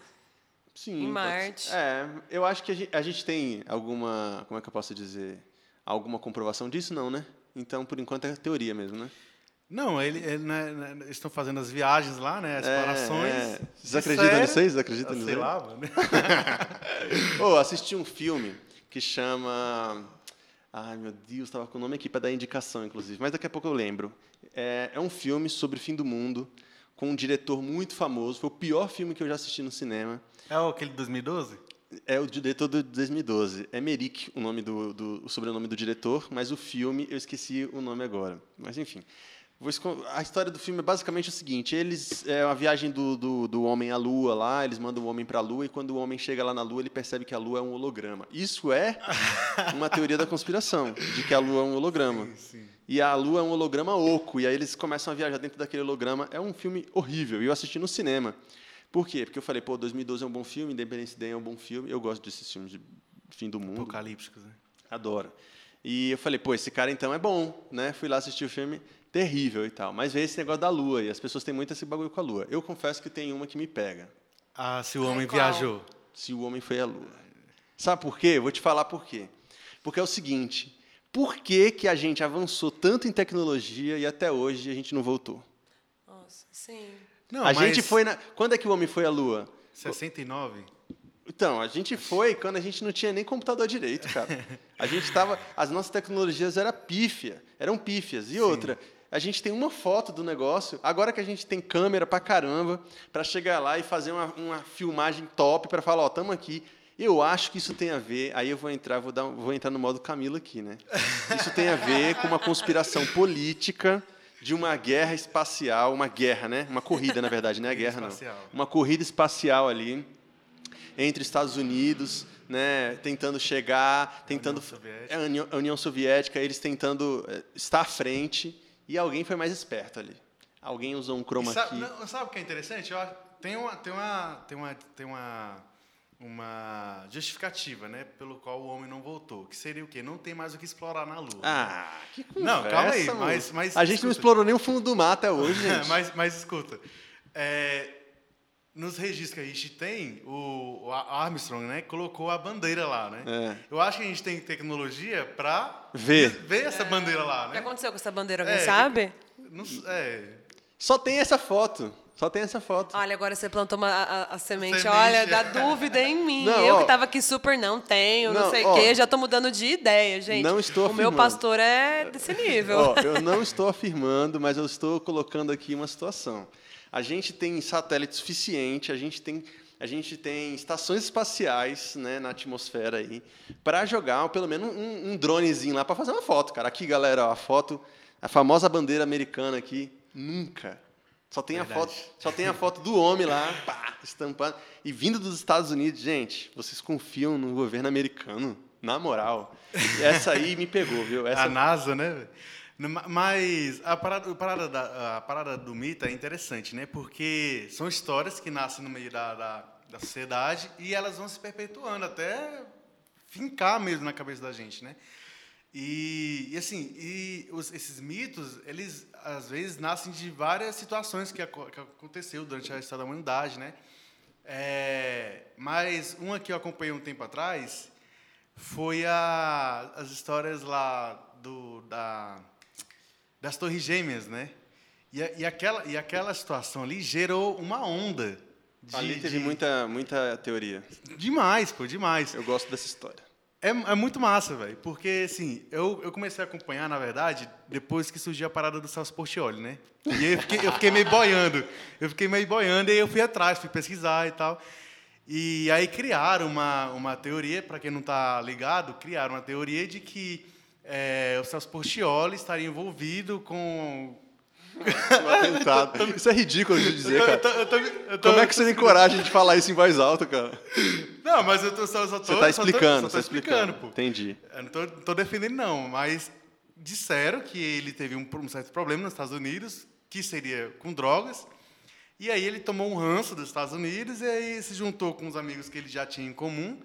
Sim. Em Marte. É, eu acho que a gente, a gente tem alguma. Como é que eu posso dizer? Alguma comprovação disso? Não, né? Então, por enquanto, é teoria mesmo, né? Não, ele, ele, né, né, eles estão fazendo as viagens lá, né? As é. Acreditam é- nisso aí? Vocês acreditam Ah, nisso Sei lá, mano. Ô, assisti um filme que chama. Ai, meu Deus, estava com o nome aqui para dar indicação, inclusive, mas daqui a pouco eu lembro. É, é um filme sobre o fim do mundo, com um diretor muito famoso. Foi o pior filme que eu já assisti no cinema. É aquele de 2012? É o diretor do 2012. É Merik o nome do, do o sobrenome do diretor, mas o filme eu esqueci o nome agora. Mas enfim. A história do filme é basicamente o seguinte: eles é uma viagem do, do, do homem à Lua lá, eles mandam o homem para a Lua e quando o homem chega lá na Lua ele percebe que a Lua é um holograma. Isso é uma teoria da conspiração, de que a Lua é um holograma. Sim. E a Lua é um holograma oco, e aí eles começam a viajar dentro daquele holograma. É um filme horrível, e eu assisti no cinema. Por quê? Porque eu falei, pô, 2012 é um bom filme, Independence Day é um bom filme, eu gosto desses filmes de fim do mundo, Apocalípticos, né? adoro. E eu falei, pô, esse cara então é bom, né? Fui lá assistir o filme, terrível e tal. Mas veio esse negócio da Lua, e as pessoas têm muito esse bagulho com a Lua. Eu confesso que tem uma que me pega, Ah, se o homem qual? viajou. se o homem foi à Lua. Sabe por quê? Eu vou te falar por quê. Porque é o seguinte, por que, que a gente avançou tanto em tecnologia e até hoje a gente não voltou? Nossa, sim. Não, a mas gente foi na... Quando é que o homem foi à Lua? 69? Então, a gente foi quando a gente não tinha nem computador direito, cara. A gente tava, as nossas tecnologias eram pífia, eram pífias. E outra, a gente tem uma foto do negócio, agora que a gente tem câmera pra caramba, pra chegar lá e fazer uma, uma filmagem top pra falar, ó, tamo aqui. Eu acho que isso tem a ver, aí eu vou entrar, vou, dar, vou entrar no modo Camilo aqui, né? Isso tem a ver com uma conspiração política de uma guerra espacial, uma guerra, né? Uma corrida, na verdade, não é guerra, não. Uma corrida espacial ali entre Estados Unidos, né, tentando chegar, tentando Soviética. é, a União, a União Soviética, eles tentando eh, estar à frente e alguém foi mais esperto ali. Alguém usou um chroma sabe, key. não, sabe o que é interessante? Acho- tem uma, tem uma, tem uma, tem uma, uma justificativa, né, pelo qual o homem não voltou. Que seria o quê? Não tem mais o que explorar na Lua. Ah, que conversa, Não, calma aí, mas- mas a gente não escuta. explorou nem o fundo do mar até hoje, mas, mas escuta, é, nos registros que a gente tem, o, o Armstrong, né, colocou a bandeira lá, né? É. Eu acho que a gente tem tecnologia para Ver. ver essa bandeira lá, O que né? aconteceu com essa bandeira? Alguém É, sabe? Não é, Só tem essa foto. Só tem essa foto. Olha, agora você plantou uma, a, a- a semente, Semente. olha, dá dúvida em mim. Não, eu ó. que tava aqui super não tenho, não, Não, sei o quê, já tô mudando de ideia, gente. Não estou O meu afirmando. pastor é desse nível. Ó, eu não estou afirmando, mas eu estou colocando aqui uma situação. A gente tem satélite suficiente, a gente tem, a gente tem estações espaciais né, na atmosfera aí para jogar pelo menos um, um dronezinho lá para fazer uma foto, cara. Aqui, galera, ó, a foto, a famosa bandeira americana aqui, nunca. Só tem a foto, só tem a foto do homem lá, pá, estampando e vindo dos Estados Unidos, gente. Vocês confiam no governo americano? Na moral. E essa aí me pegou, viu? Essa a NASA, né? Mas a parada, a parada da- a parada do mito é interessante, né? Porque são histórias que nascem no meio da, da, da sociedade e elas vão se perpetuando até fincar mesmo na cabeça da gente, né? E, e assim, e os- esses mitos, eles às vezes nascem de várias situações que, que aconteceu durante a história da humanidade, né? É, mas uma que eu acompanhei um tempo atrás foi a, as histórias lá do, da, das Torres Gêmeas, né? E, e, aquela, e aquela situação ali gerou uma onda. De, Ali teve de- muita, muita teoria. Demais, pô, demais. Eu gosto dessa história. É, é muito massa, velho. Porque, assim, eu, eu comecei a acompanhar, na verdade, depois que surgiu a parada do Celso Portioli, né? E aí eu fiquei, eu fiquei meio boiando. Eu fiquei meio boiando, e eu fui atrás, fui pesquisar e tal. E aí criaram uma, uma teoria, para quem não está ligado, criaram uma teoria de que é, o Celso Portioli estaria envolvido com... Um atentado. Isso é ridículo de dizer, Eu cara. tô- eu tô- eu tô- Como é que você tem coragem de falar isso em voz alta, cara? Não, mas eu tô, só, só tô, Você só tô- explicando, só está explicando. pô. Entendi. Eu não tô, tô defendendo, não, mas disseram que ele teve um, um certo problema nos Estados Unidos, que seria com drogas, E aí ele tomou um ranço dos Estados Unidos e aí se juntou com os amigos que ele já tinha em comum,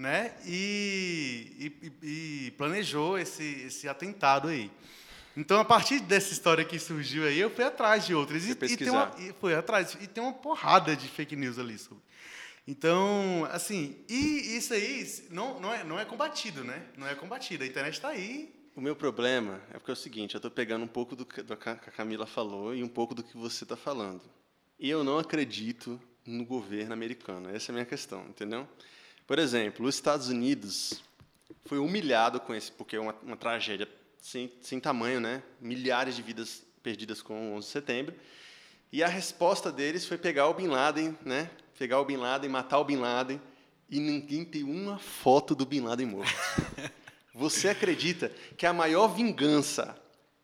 né? E, e, e planejou esse, esse atentado aí. Então, a partir dessa história que surgiu aí, eu fui atrás de outras. E, e, tem uma, e foi atrás. E tem uma porrada de fake news ali sobre. Então, assim, e isso aí não, não, é, não é combatido, né? Não é combatido. A internet está aí. O meu problema é porque é o seguinte, eu estou pegando um pouco do que a Camila falou e um pouco do que você está falando. E eu não acredito no governo americano. Essa é a minha questão, entendeu? Por exemplo, os Estados Unidos foi humilhado com esse, porque é uma, uma tragédia sem, sem tamanho, né? Milhares de vidas perdidas com o 11 de setembro. E a resposta deles foi pegar o Bin Laden, né? Pegar o Bin Laden, matar o Bin Laden, e ninguém tem uma foto do Bin Laden morto. Você acredita que a maior vingança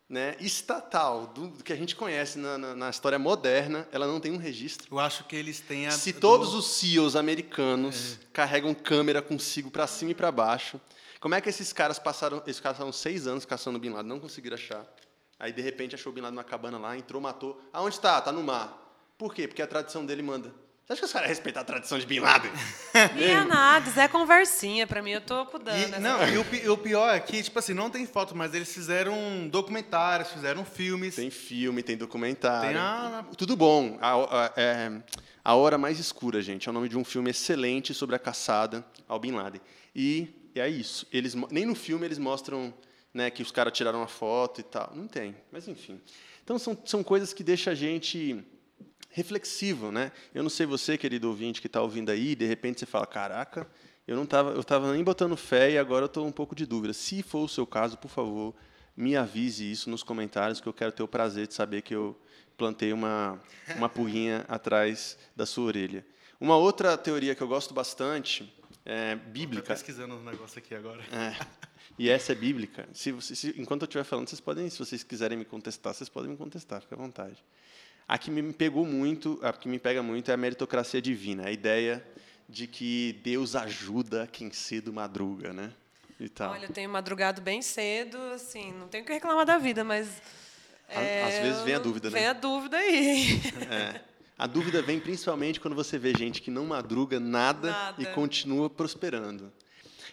né, estatal do, do, que a gente conhece na, na, na, história moderna, ela não tem um registro. Eu acho que eles têm a. Se todos os CEOs americanos é. carregam câmera consigo para cima e para baixo, como é que esses caras passaram? Esses caras passaram seis anos caçando Bin Laden, não conseguiram achar. Aí de repente achou Bin Laden numa cabana lá, entrou, matou. Aonde está? Está no mar. Por quê? Porque a tradição dele manda. Você acha que os caras respeitam a tradição de Bin Laden? Não é nada, isso é conversinha. Pra mim, eu tô cuidando. E, não, e o, o, pior é que, tipo assim, não tem foto, mas eles fizeram documentários, fizeram filmes. Tem filme, tem documentário. Tem a... Tudo bom. A, a, é, a Hora Mais Escura, gente, é o nome de um filme excelente sobre a caçada ao Bin Laden. E é isso. Eles, nem no filme eles mostram né, que os caras tiraram uma foto e tal. Não tem, mas enfim. Então, são, são coisas que deixam a gente reflexivo, né? Eu não sei você, querido ouvinte, que está ouvindo aí, de repente você fala, caraca, eu não estava, eu estava nem botando fé e agora eu estou um pouco de dúvida. Se for o seu caso, por favor, me avise isso nos comentários, que eu quero ter o prazer de saber que eu plantei uma uma pulguinha atrás da sua orelha. Uma outra teoria que eu gosto bastante é bíblica. Estou pesquisando um negócio aqui agora. É, e essa é bíblica. Se, se, enquanto eu estiver falando, vocês podem, se vocês quiserem me contestar, vocês podem me contestar, fica à vontade. A que me pegou muito, a que me pega muito é a meritocracia divina, a ideia de que Deus ajuda quem cedo madruga, né? E tal. Olha, eu tenho madrugado bem cedo, assim, não tenho que reclamar da vida, mas é, às vezes vem a dúvida, né? Vem a dúvida aí. É. A dúvida vem principalmente quando você vê gente que não madruga nada, nada. e continua prosperando.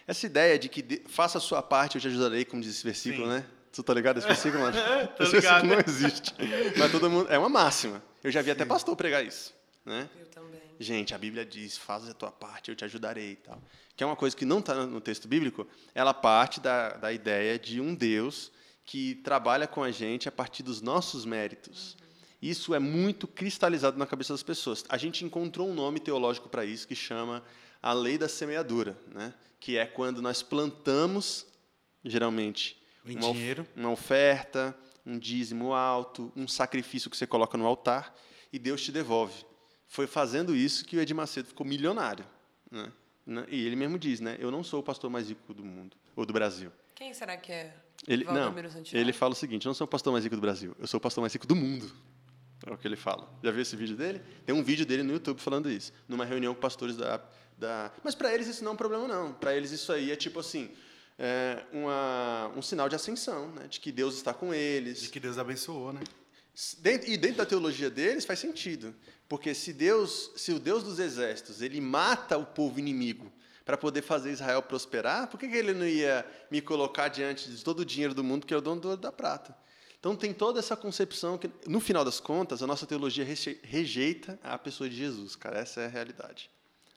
Essa ideia de que de, faça a sua parte, eu te ajudarei, como diz esse versículo, Sim. né? Tu tá ligado esse versículo, mano? esse versículo não existe. Mas todo mundo. É uma máxima. Eu já vi Sim. até pastor pregar isso. Né? Eu também. Gente, a Bíblia diz: faz a tua parte, eu te ajudarei e tal. Que é uma coisa que não está no texto bíblico, ela parte da, da ideia de um Deus que trabalha com a gente a partir dos nossos méritos. Uhum. Isso é muito cristalizado na cabeça das pessoas. A gente encontrou um nome teológico para isso que chama a lei da semeadura, né? que é quando nós plantamos, geralmente, uma, dinheiro. uma oferta, um dízimo alto, um sacrifício que você coloca no altar e Deus te devolve. Foi fazendo isso que o Edir Macedo ficou milionário. Né? E ele mesmo diz, né? Eu não sou o pastor mais rico do mundo, ou do Brasil. Quem será que é? Ele, não, ele fala o seguinte, eu não sou o pastor mais rico do Brasil, eu sou o pastor mais rico do mundo. É o que ele fala. Já viu esse vídeo dele? Tem um vídeo dele no YouTube falando isso, numa reunião com pastores da... da... Mas para eles isso não é um problema, não. Para eles isso aí é tipo assim, é, uma, um sinal de ascensão, né? de que Deus está com eles. De que Deus abençoou, né? E dentro da teologia deles faz sentido, porque se Deus, se o Deus dos exércitos, ele mata o povo inimigo para poder fazer Israel prosperar, por que ele não ia me colocar diante de todo o dinheiro do mundo que é o dono do ouro da prata? Então tem toda essa concepção que, no final das contas, a nossa teologia rejeita a pessoa de Jesus, cara, essa é a realidade.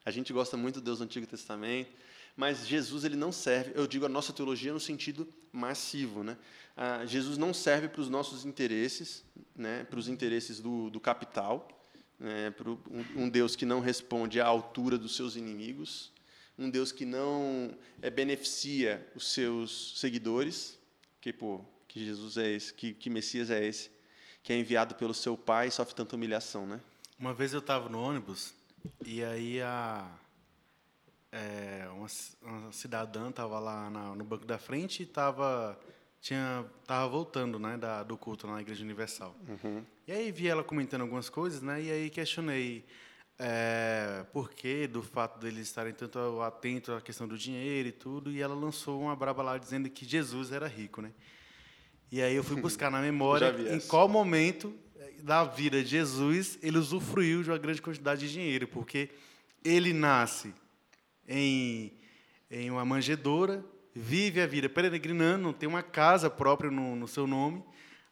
A gente gosta muito do Deus do Antigo Testamento, mas Jesus ele não serve, eu digo a nossa teologia no sentido massivo. Né? Ah, Jesus não serve para os nossos interesses, né? para os interesses do, do capital, né? para um, Deus que não responde à altura dos seus inimigos, um Deus que não é, beneficia os seus seguidores, que, pô, que Jesus é esse, que, que Messias é esse, que é enviado pelo seu pai e sofre tanta humilhação. Né? Uma vez eu estava no ônibus e aí a é, uma, uma, cidadã estava lá na, no banco da frente e estava tinha tava voltando né da, do culto na igreja universal. Uhum. e aí vi ela comentando algumas coisas né e aí questionei é, por que do fato deles estarem tanto atentos à questão do dinheiro e tudo e ela lançou uma braba lá dizendo que Jesus era rico né. E aí eu fui buscar na memória em qual momento eh, da vida de Jesus ele usufruiu de uma grande quantidade de dinheiro, porque ele nasce em, em uma manjedoura, vive a vida peregrinando, não tem uma casa própria no, no seu nome,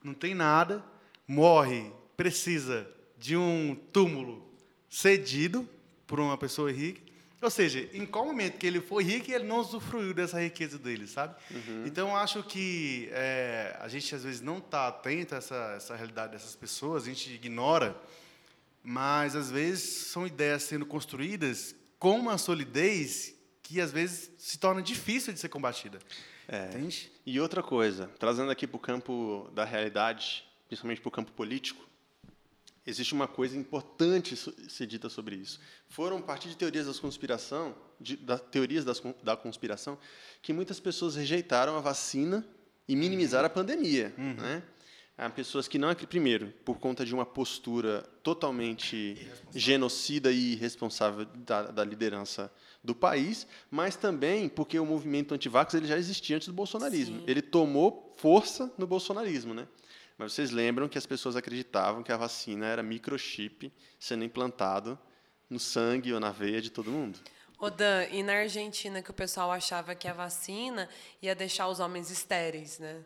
não tem nada, morre, precisa de um túmulo cedido por uma pessoa rica. Ou seja, em qual momento que ele foi rico, ele não usufruiu dessa riqueza dele, sabe? Então, eu acho que é, a gente, às vezes, não está atento a essa, essa realidade dessas pessoas, a gente ignora, mas, às vezes, são ideias sendo construídas com uma solidez que, às vezes, se torna difícil de ser combatida. É. Entende? E outra coisa, trazendo aqui para o campo da realidade, principalmente para o campo político, existe uma coisa importante ser dita sobre isso. Foram a partir de teorias das conspiração, de, da, teorias das, da conspiração, que muitas pessoas rejeitaram a vacina e minimizaram a pandemia, né? Há pessoas que não, primeiro, por conta de uma postura totalmente genocida e irresponsável da, da liderança do país, mas também porque o movimento antivax ele já existia antes do bolsonarismo. Sim. Ele tomou força no bolsonarismo, né? Mas vocês lembram que as pessoas acreditavam que a vacina era microchip sendo implantado no sangue ou na veia de todo mundo. Ô Dan, e na Argentina que o pessoal achava que a vacina ia deixar os homens estéreis, né?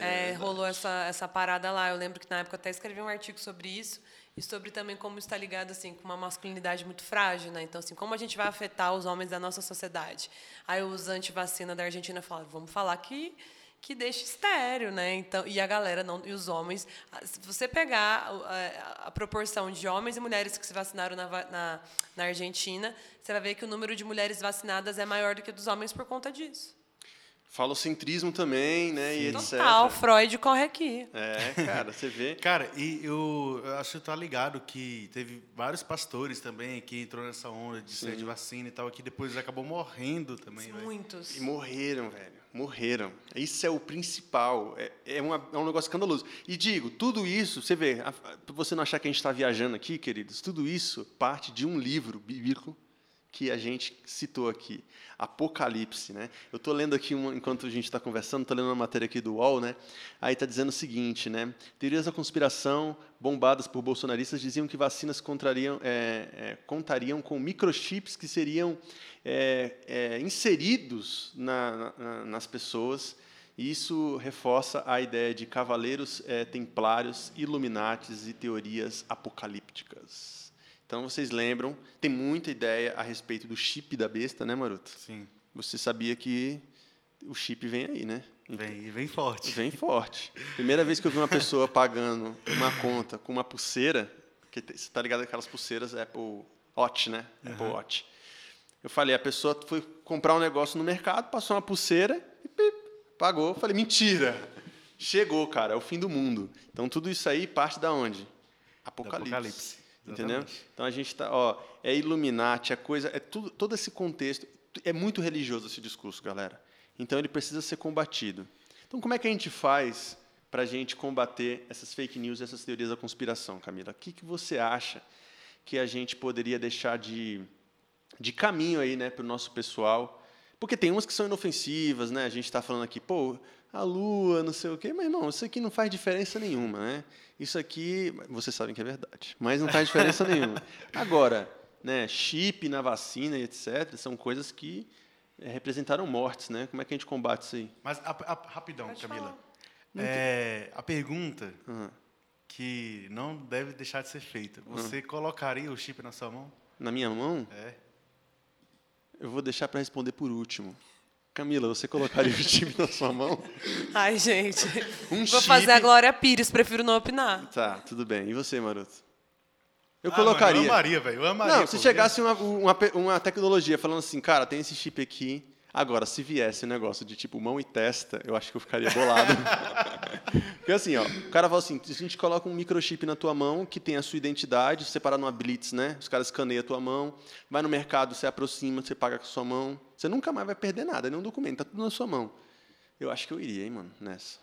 É, rolou essa, essa parada lá. Eu lembro que na época eu até escrevi um artigo sobre isso e sobre também como está ligado assim com uma masculinidade muito frágil, né? Então assim, como a gente vai afetar os homens da nossa sociedade? Aí os anti-vacina da Argentina falaram, vamos falar que que deixa estéreo, né? Então, e a galera não, e os homens, ah, se você pegar o- a, a proporção de homens e mulheres que se vacinaram na, na, na Argentina, você vai ver que o número de mulheres vacinadas é maior do que dos homens por conta disso. Falocentrismo também, né? E etc. Total, Freud corre aqui. É, cara, você vê. Cara, e eu, eu acho que tá ligado que teve vários pastores também que entrou nessa onda de ser de vacina e tal, que depois acabou morrendo também. Muitos. E morreram, velho. Morreram. Isso é o principal. É, é, uma- é um negócio escandaloso. E digo, tudo isso, você vê, para você não achar que a gente está viajando aqui, queridos, tudo isso parte de um livro bíblico que a gente citou aqui, Apocalipse, né? Eu estou lendo aqui, uma- enquanto a gente está conversando, estou lendo uma matéria aqui do UOL, né? Aí está dizendo o seguinte, né? Teorias da conspiração bombadas por bolsonaristas diziam que vacinas contrariam, é, é, contariam com microchips que seriam é, é, inseridos na- na- nas pessoas. E isso reforça a ideia de cavaleiros é, templários, iluminatis e teorias apocalípticas. Então vocês lembram, tem muita ideia a respeito do chip da besta, né, Maroto? Sim, Você sabia que o chip vem aí, né? vem, vem forte. Vem forte. Primeira vez que eu vi uma pessoa pagando uma conta com uma pulseira, que você tá ligado aquelas pulseiras Apple Watch, né? Apple Watch. Eu falei, a pessoa foi comprar um negócio no mercado, passou uma pulseira e pip, pagou. Eu falei, mentira. Chegou, cara, é o fim do mundo. Então tudo isso aí parte da onde? Apocalipse. Apocalipse, Entendeu? Então a gente está, ó, é Illuminati, é coisa, é tudo, todo esse contexto, é muito religioso esse discurso, galera. Então ele precisa ser combatido. Então como é que a gente faz para a gente combater essas fake news, essas teorias da conspiração, Camila? O que, que você acha que a gente poderia deixar de, de caminho aí, né, para o nosso pessoal? Porque tem umas que são inofensivas, né? A gente está falando aqui, pô, a lua, não sei o quê, mas irmão, isso aqui não faz diferença nenhuma, né? Isso aqui, vocês sabem que é verdade, mas não faz diferença nenhuma. Agora, né, chip na vacina e etc, são coisas que eh, representaram mortes, né? Como é que a gente combate isso aí? Mas a- a- rapidão, Pode Camila. É, a pergunta Aham. que não deve deixar de ser feita. Você colocaria o chip na sua mão? Na minha mão, É. eu vou deixar para responder por último. Camila, você colocaria o chip na sua mão? Ai, gente. Um Vou chip- fazer a Glória Pires, prefiro não opinar. Tá, tudo bem. E você, Maroto? Eu Ah, mano, colocaria. eu amaria, velho. Eu amaria. Não, se chegasse uma, uma, uma tecnologia falando assim, cara, tem esse chip aqui. Agora, se viesse um negócio de tipo mão e testa, eu acho que eu ficaria bolado. Porque assim, ó, o cara fala assim: se a gente coloca um microchip na tua mão que tem a sua identidade, separado numa blitz, né? Os caras escaneiam a tua mão, vai no mercado, você aproxima, você paga com a sua mão. Você nunca mais vai perder nada, nenhum documento, tá tudo na sua mão. Eu acho que eu iria, hein, mano, nessa.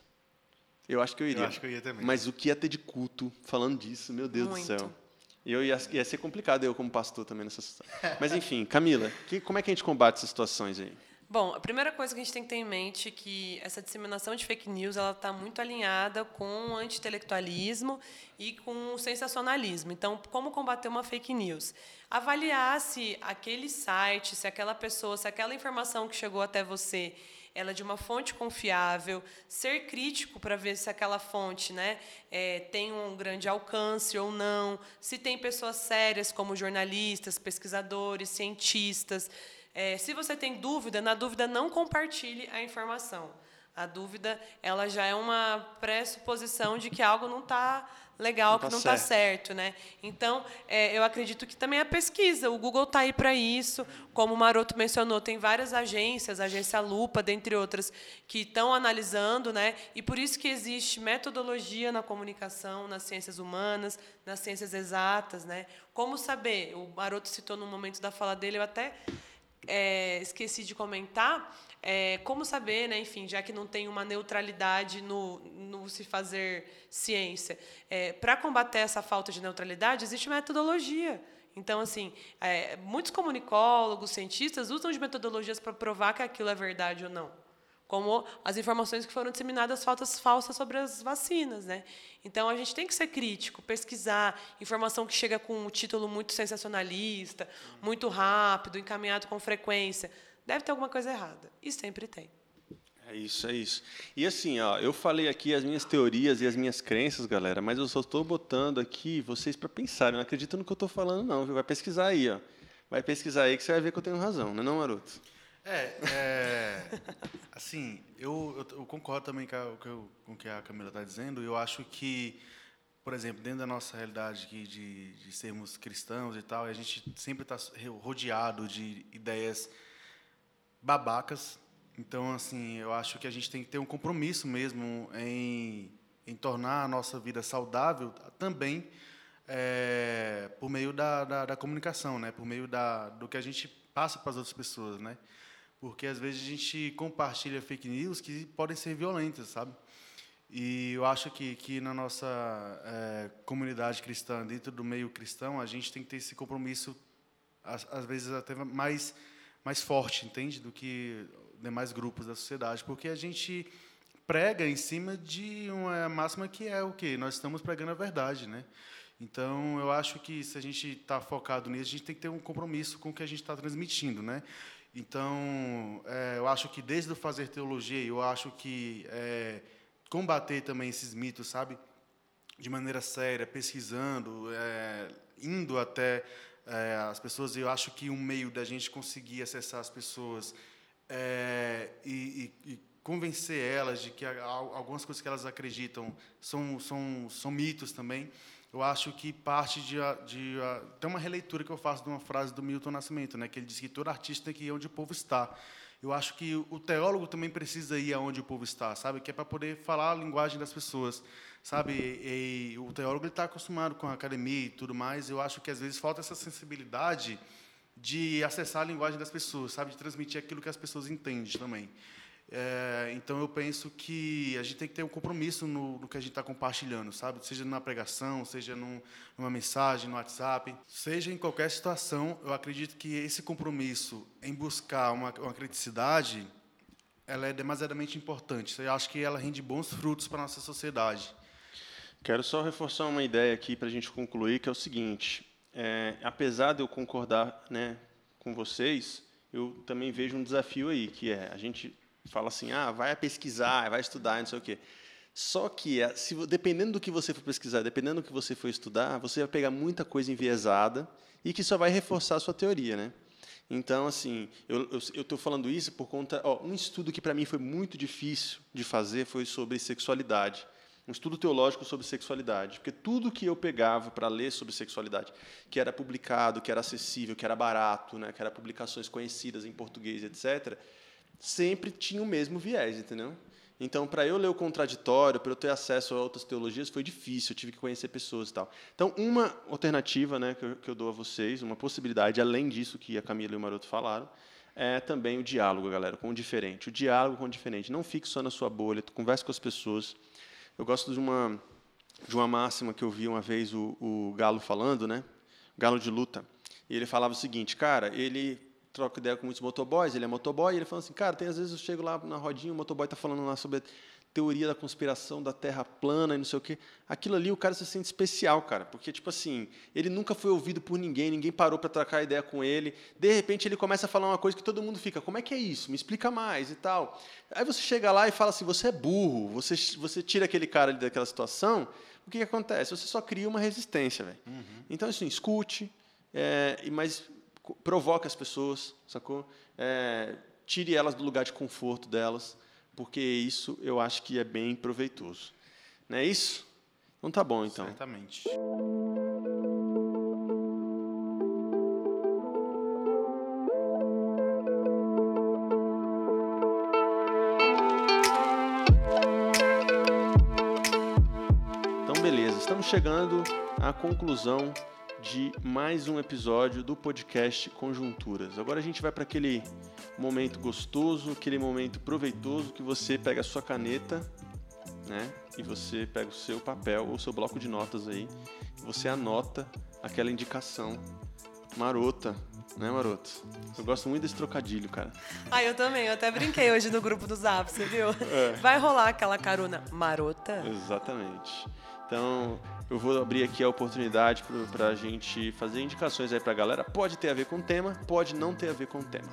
Eu acho que eu iria. acho que eu ia também. Mas o que ia ter de culto falando disso, meu Deus Muito. do céu. E eu ia, ia ser complicado eu como pastor também nessa situação. Mas enfim, Camila, que- como é que a gente combate essas situações aí? Bom, a primeira coisa que a gente tem que ter em mente é que essa disseminação de fake news ela está muito alinhada com o anti-intelectualismo e com o sensacionalismo. Então, como combater uma fake news? Avaliar se aquele site, se aquela pessoa, se aquela informação que chegou até você ela é de uma fonte confiável, ser crítico para ver se aquela fonte né, é, tem um grande alcance ou não, se tem pessoas sérias como jornalistas, pesquisadores, cientistas. É, se você tem dúvida, na dúvida não compartilhe a informação. A dúvida ela já é uma pressuposição de que algo não está legal, não tá que não está certo. certo. né? Então, é, eu acredito que também a pesquisa, o Google está aí para isso. Como o Maroto mencionou, tem várias agências, a agência Lupa, dentre outras, que estão analisando, né? e por isso que existe metodologia na comunicação, nas ciências humanas, nas ciências exatas. Né? Como saber? O Maroto citou no momento da fala dele, eu até é, esqueci de comentar, é, como saber, né, enfim, já que não tem uma neutralidade no, no se fazer ciência, é, para combater essa falta de neutralidade, existe metodologia. Então, assim, é, muitos comunicólogos, cientistas usam de metodologias para provar que aquilo é verdade ou não como as informações que foram disseminadas faltas falsas sobre as vacinas, né? Então a gente tem que ser crítico, pesquisar informação que chega com um título muito sensacionalista, muito rápido, encaminhado com frequência, deve ter alguma coisa errada. E sempre tem. É isso, é isso. E assim, ó, eu falei aqui as minhas teorias e as minhas crenças, galera, mas eu só estou botando aqui vocês para pensarem. Não acredito no que eu estou falando, não. Viu? Vai pesquisar aí, ó. Vai pesquisar aí que você vai ver que eu tenho razão, não é não, Maroto? É, é assim, eu, eu, concordo também com, o que a Camila está dizendo. Eu acho que, por exemplo, dentro da nossa realidade aqui de, de sermos cristãos e tal, a gente sempre está rodeado de ideias babacas. Então, assim, eu acho que a gente tem que ter um compromisso mesmo em, em tornar a nossa vida saudável também é, por meio da, da, da, comunicação, né? Por meio da, do que a gente passa para as outras pessoas, né? Porque às vezes a gente compartilha fake news que podem ser violentas, sabe? E eu acho que, que na nossa é, comunidade cristã, dentro do meio cristão, a gente tem que ter esse compromisso, às, às vezes até mais, mais forte, entende? Do que demais grupos da sociedade, porque a gente prega em cima de uma máxima que é o quê? Nós estamos pregando a verdade, né? Então, eu acho que se a gente está focado nisso, a gente tem que ter um compromisso com o que a gente está transmitindo, né? Então, é, eu acho que desde o fazer teologia, eu acho que é, combater também esses mitos, sabe, de maneira séria, pesquisando, é, indo até é, as pessoas, eu acho que um meio da gente conseguir acessar as pessoas é, e, e, e convencer elas de que algumas coisas que elas acreditam são, são, são mitos também eu acho que parte de, de, de, tem uma releitura que eu faço de uma frase do Milton Nascimento, né, que ele diz que todo artista tem que ir onde o povo está. Eu acho que o teólogo também precisa ir aonde o povo está, sabe? Que é para poder falar a linguagem das pessoas, sabe? E, e o teólogo está acostumado com a academia e tudo mais. Eu acho que às vezes falta essa sensibilidade de acessar a linguagem das pessoas, sabe? De transmitir aquilo que as pessoas entendem também. É, então eu penso que a gente tem que ter um compromisso no, no que a gente está compartilhando, sabe? Seja numa pregação, seja num, numa mensagem no WhatsApp, seja em qualquer situação. Eu acredito que esse compromisso em buscar uma, uma criticidade, ela é demasiadamente importante. Eu acho que ela rende bons frutos para nossa sociedade. Quero só reforçar uma ideia aqui para a gente concluir, que é o seguinte: é, apesar de eu concordar, né, com vocês, eu também vejo um desafio aí, que é a gente fala assim, ah, vai pesquisar, vai estudar, não sei o quê. Só que, eh, se, dependendo do que você for pesquisar, dependendo do que você for estudar, você vai pegar muita coisa enviesada e que só vai reforçar a sua teoria, né? Então, assim, eu estou falando isso por conta... Ó, um estudo que, para mim, foi muito difícil de fazer foi sobre sexualidade. Um estudo teológico sobre sexualidade. Porque tudo que eu pegava para ler sobre sexualidade, que era publicado, que era acessível, que era barato, né, que eram publicações conhecidas em português, etc., sempre tinha o mesmo viés, entendeu? Então, para eu ler o contraditório, para eu ter acesso a outras teologias, foi difícil, eu tive que conhecer pessoas e tal. Então, uma alternativa né, que, eu, que eu dou a vocês, uma possibilidade, além disso que a Camila e o Maroto falaram, é também o diálogo, galera, com o diferente. O diálogo com o diferente. Não fique só na sua bolha, converse com as pessoas. Eu gosto de uma, de uma máxima que eu vi uma vez o, o Galo falando, né? Galo de luta. E ele falava o seguinte, cara, ele troca ideia com muitos motoboys, ele é motoboy, e ele fala assim, cara, tem às vezes eu chego lá na rodinha, o motoboy tá falando lá sobre a teoria da conspiração da Terra plana e não sei o quê. Aquilo ali o cara se sente especial, cara, porque tipo assim, ele nunca foi ouvido por ninguém, ninguém parou para trocar ideia com ele. De repente ele começa a falar uma coisa que todo mundo fica, como é que é isso? Me explica mais e tal. Aí você chega lá e fala assim, você é burro, você você tira aquele cara ali daquela situação, o que, que acontece? Você só cria uma resistência, velho. Uhum. Então assim, escute, é, mas provoque as pessoas, sacou? É, tire elas do lugar de conforto delas porque isso eu acho que é bem proveitoso. Não é isso? Então tá bom, então. Certamente. Então, beleza. Estamos chegando à conclusão de mais um episódio do podcast Conjunturas. Agora a gente vai para aquele momento gostoso, aquele momento proveitoso que você pega a sua caneta, né? E você pega o seu papel ou seu bloco de notas aí, e você anota aquela indicação marota, né, Maroto? Eu gosto muito desse trocadilho, cara. Ah, eu também. Eu até brinquei hoje no grupo do Zap, você viu? É. Vai rolar aquela carona marota? Exatamente. Então, eu vou abrir aqui a oportunidade para a gente fazer indicações aí para a galera. Pode ter a ver com o tema, pode não ter a ver com o tema.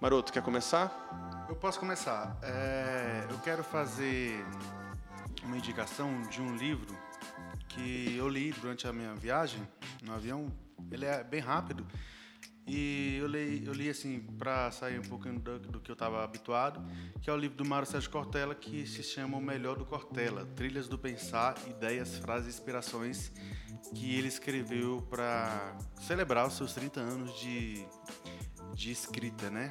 Maroto, quer começar? Eu posso começar. É, eu quero fazer uma indicação de um livro que eu li durante a minha viagem no avião. Ele é bem rápido e eu li, eu li assim, para sair um pouquinho do, do que eu estava habituado, que é o livro do Mário Sérgio Cortella, que se chama O Melhor do Cortella: Trilhas do Pensar, Ideias, Frases e Inspirações, que ele escreveu para celebrar os seus 30 anos de, de escrita, né?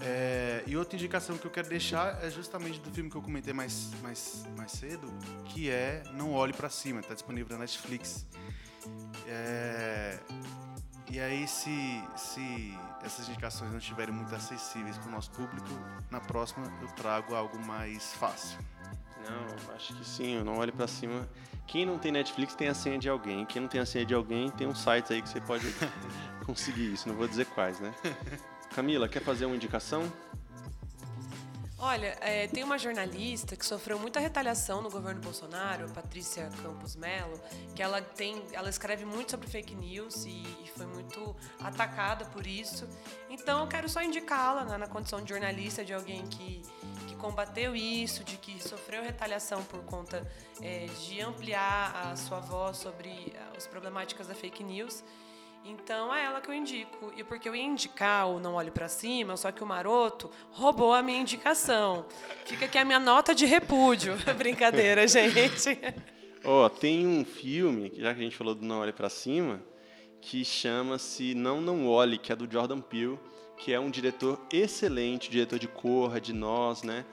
É, e outra indicação que eu quero deixar é justamente do filme que eu comentei mais, mais, mais cedo, que é Não Olhe para Cima, está disponível na Netflix. É, e aí, se, se essas indicações não estiverem muito acessíveis para o nosso público, na próxima eu trago algo mais fácil. Não, acho que sim, eu não olhe para cima. Quem não tem Netflix tem a senha de alguém. Quem não tem a senha de alguém tem um site aí que você pode conseguir isso. Não vou dizer quais, né? Camila, quer fazer uma indicação? Olha, é, tem uma jornalista que sofreu muita retaliação no governo Bolsonaro, Patrícia Campos Melo, que ela tem, ela escreve muito sobre fake news e, e foi muito atacada por isso. Então eu quero só indicá-la né, na condição de jornalista, de alguém que, que combateu isso, de que sofreu retaliação por conta é, de ampliar a sua voz sobre é, as problemáticas da fake news. Então é ela que eu indico. E porque eu ia indicar o Não Olhe para Cima, só que o maroto roubou a minha indicação. Fica aqui a minha nota de repúdio. Brincadeira, gente. Ó, oh, tem um filme, já que a gente falou do Não Olhe para Cima, que chama-se Não Não Olhe, que é do Jordan Peele, que é um diretor excelente, diretor de Corra, de Nós, né?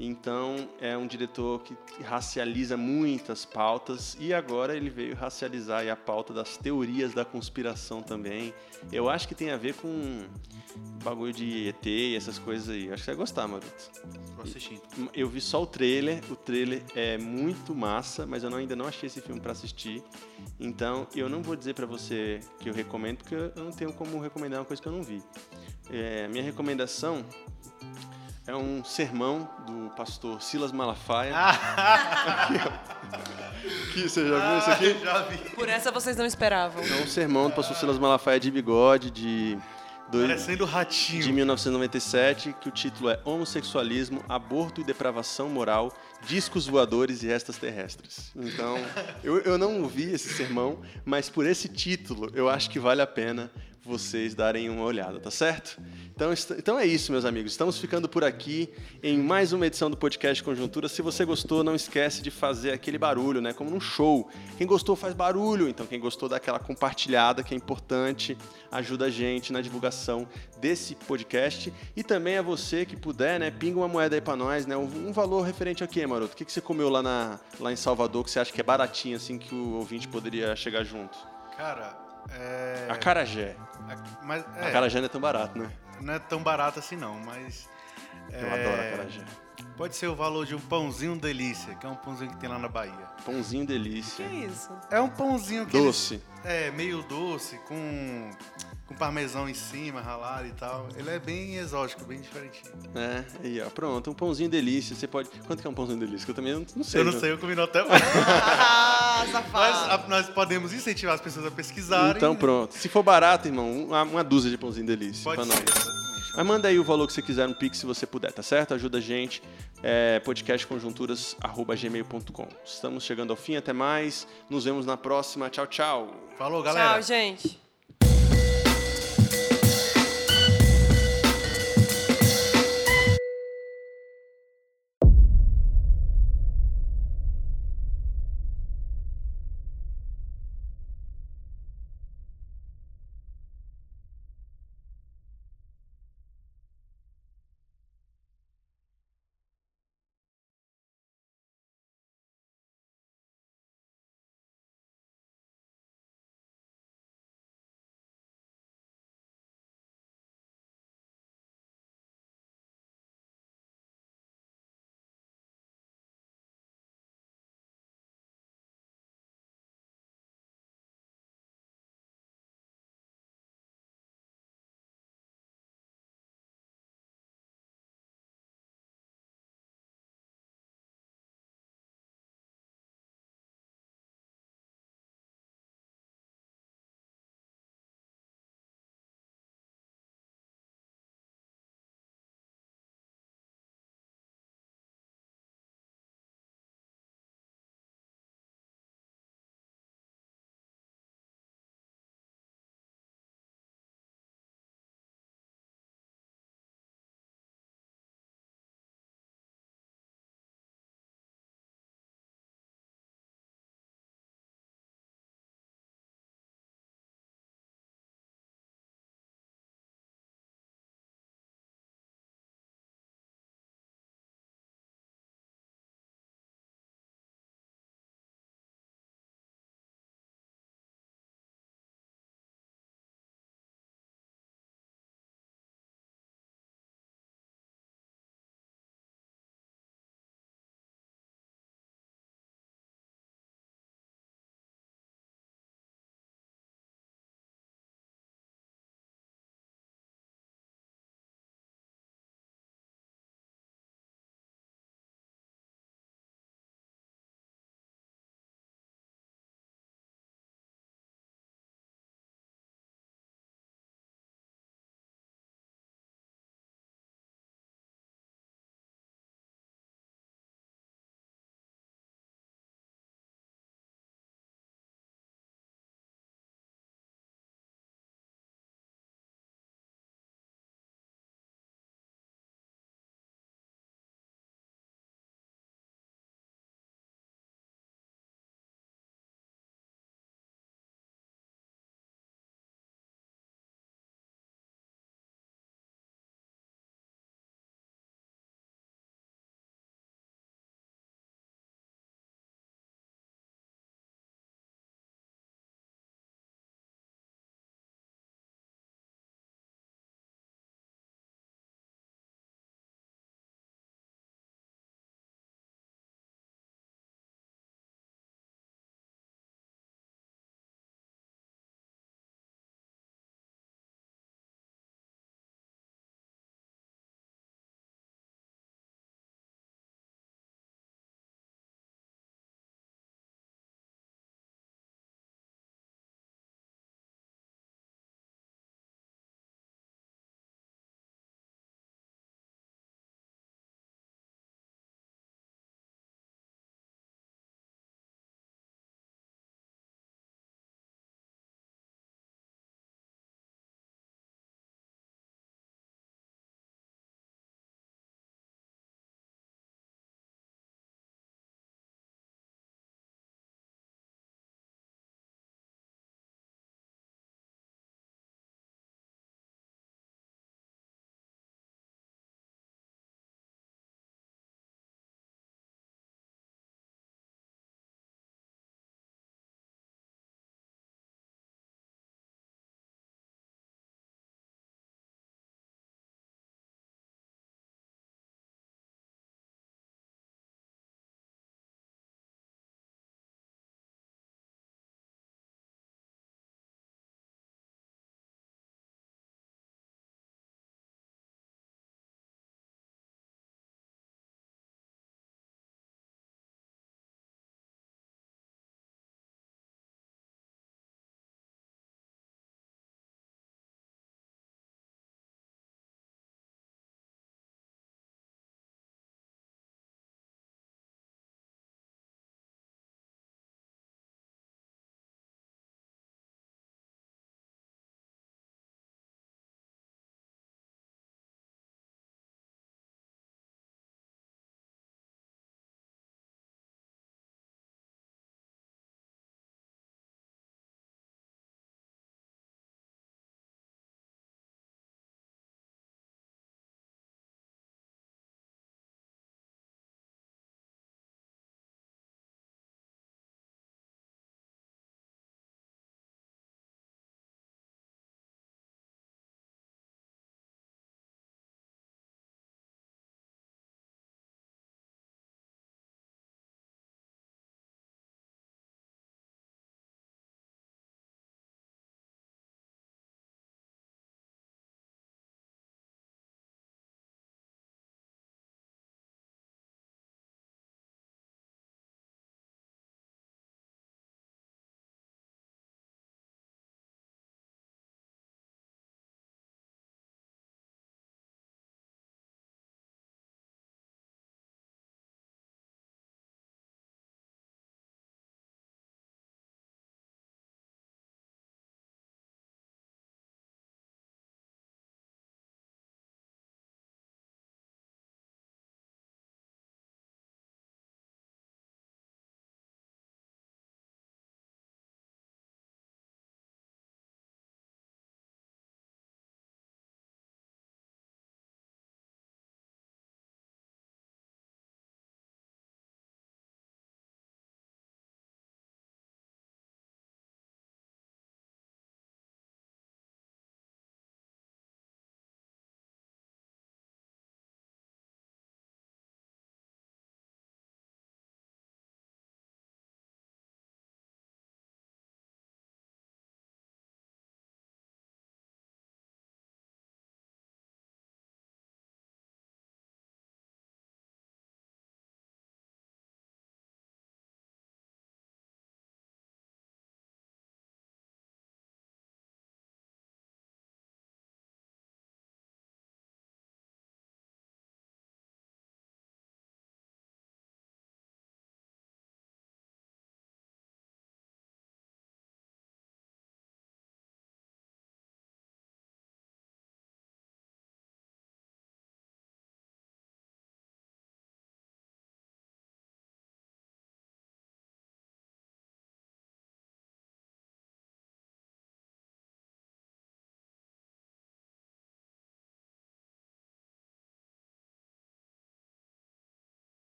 Então, é um diretor que racializa muitas pautas e agora ele veio racializar a pauta das teorias da conspiração também. Eu acho que tem a ver com bagulho de ET e essas coisas aí. Acho que você vai gostar, Maroto. Vou assistir. Eu vi só o trailer. O trailer é muito massa, mas eu ainda não achei esse filme para assistir. Então, eu não vou dizer para você que eu recomendo, porque eu não tenho como recomendar uma coisa que eu não vi. É, minha recomendação é um sermão do pastor Silas Malafaia. aqui, aqui, você já viu isso aqui? Ah, já vi. Por essa vocês não esperavam. É um sermão do pastor Silas Malafaia de bigode, de... Do, Parecendo ratinho. De 1997, que o título é Homossexualismo, Aborto e Depravação Moral, Discos Voadores e Restas Terrestres. Então, eu, eu não ouvi esse sermão, mas por esse título eu acho que vale a pena vocês darem uma olhada, tá certo? Então, então é isso, meus amigos. Estamos ficando por aqui em mais uma edição do podcast Conjuntura. Se você gostou, não esquece de fazer aquele barulho, né? Como num show. Quem gostou faz barulho. Então, quem gostou dá aquela compartilhada, que é importante, ajuda a gente na divulgação desse podcast. E também a você que puder, né? Pinga uma moeda aí para nós, né? Um, valor referente a quê, Maroto? O que, que você comeu lá, na, lá em Salvador que você acha que é baratinho, assim, que o ouvinte poderia chegar junto? Cara, é... Acarajé. A, mas, é, acarajé não é tão barato, né? Não é tão barato assim não, mas... Eu é... adoro acarajé. Pode ser o valor de um pãozinho delícia, que é um pãozinho que tem lá na Bahia. Pãozinho delícia. Que é isso? É um pãozinho que doce. Eles, é meio doce com com parmesão em cima, ralado e tal. Ele é bem exótico, bem diferentinho. É, aí, ó, pronto, um pãozinho delícia. Você pode. Quanto que é um pãozinho delícia? Que eu também não, não sei. eu não né? sei, eu comi no hotel. Ah, Nós, safado. a- nós podemos incentivar as pessoas a pesquisarem. Então pronto. Se for barato, irmão, uma, uma dúzia de pãozinho delícia. Pode pra ser, nós. exatamente. Mas manda aí o valor que você quiser no Pix se você puder, tá certo? Ajuda a gente. É, podcastconjunturas.gmail.com. Estamos chegando ao fim, até mais. Nos vemos na próxima. Tchau, tchau. Falou, galera. Tchau, gente.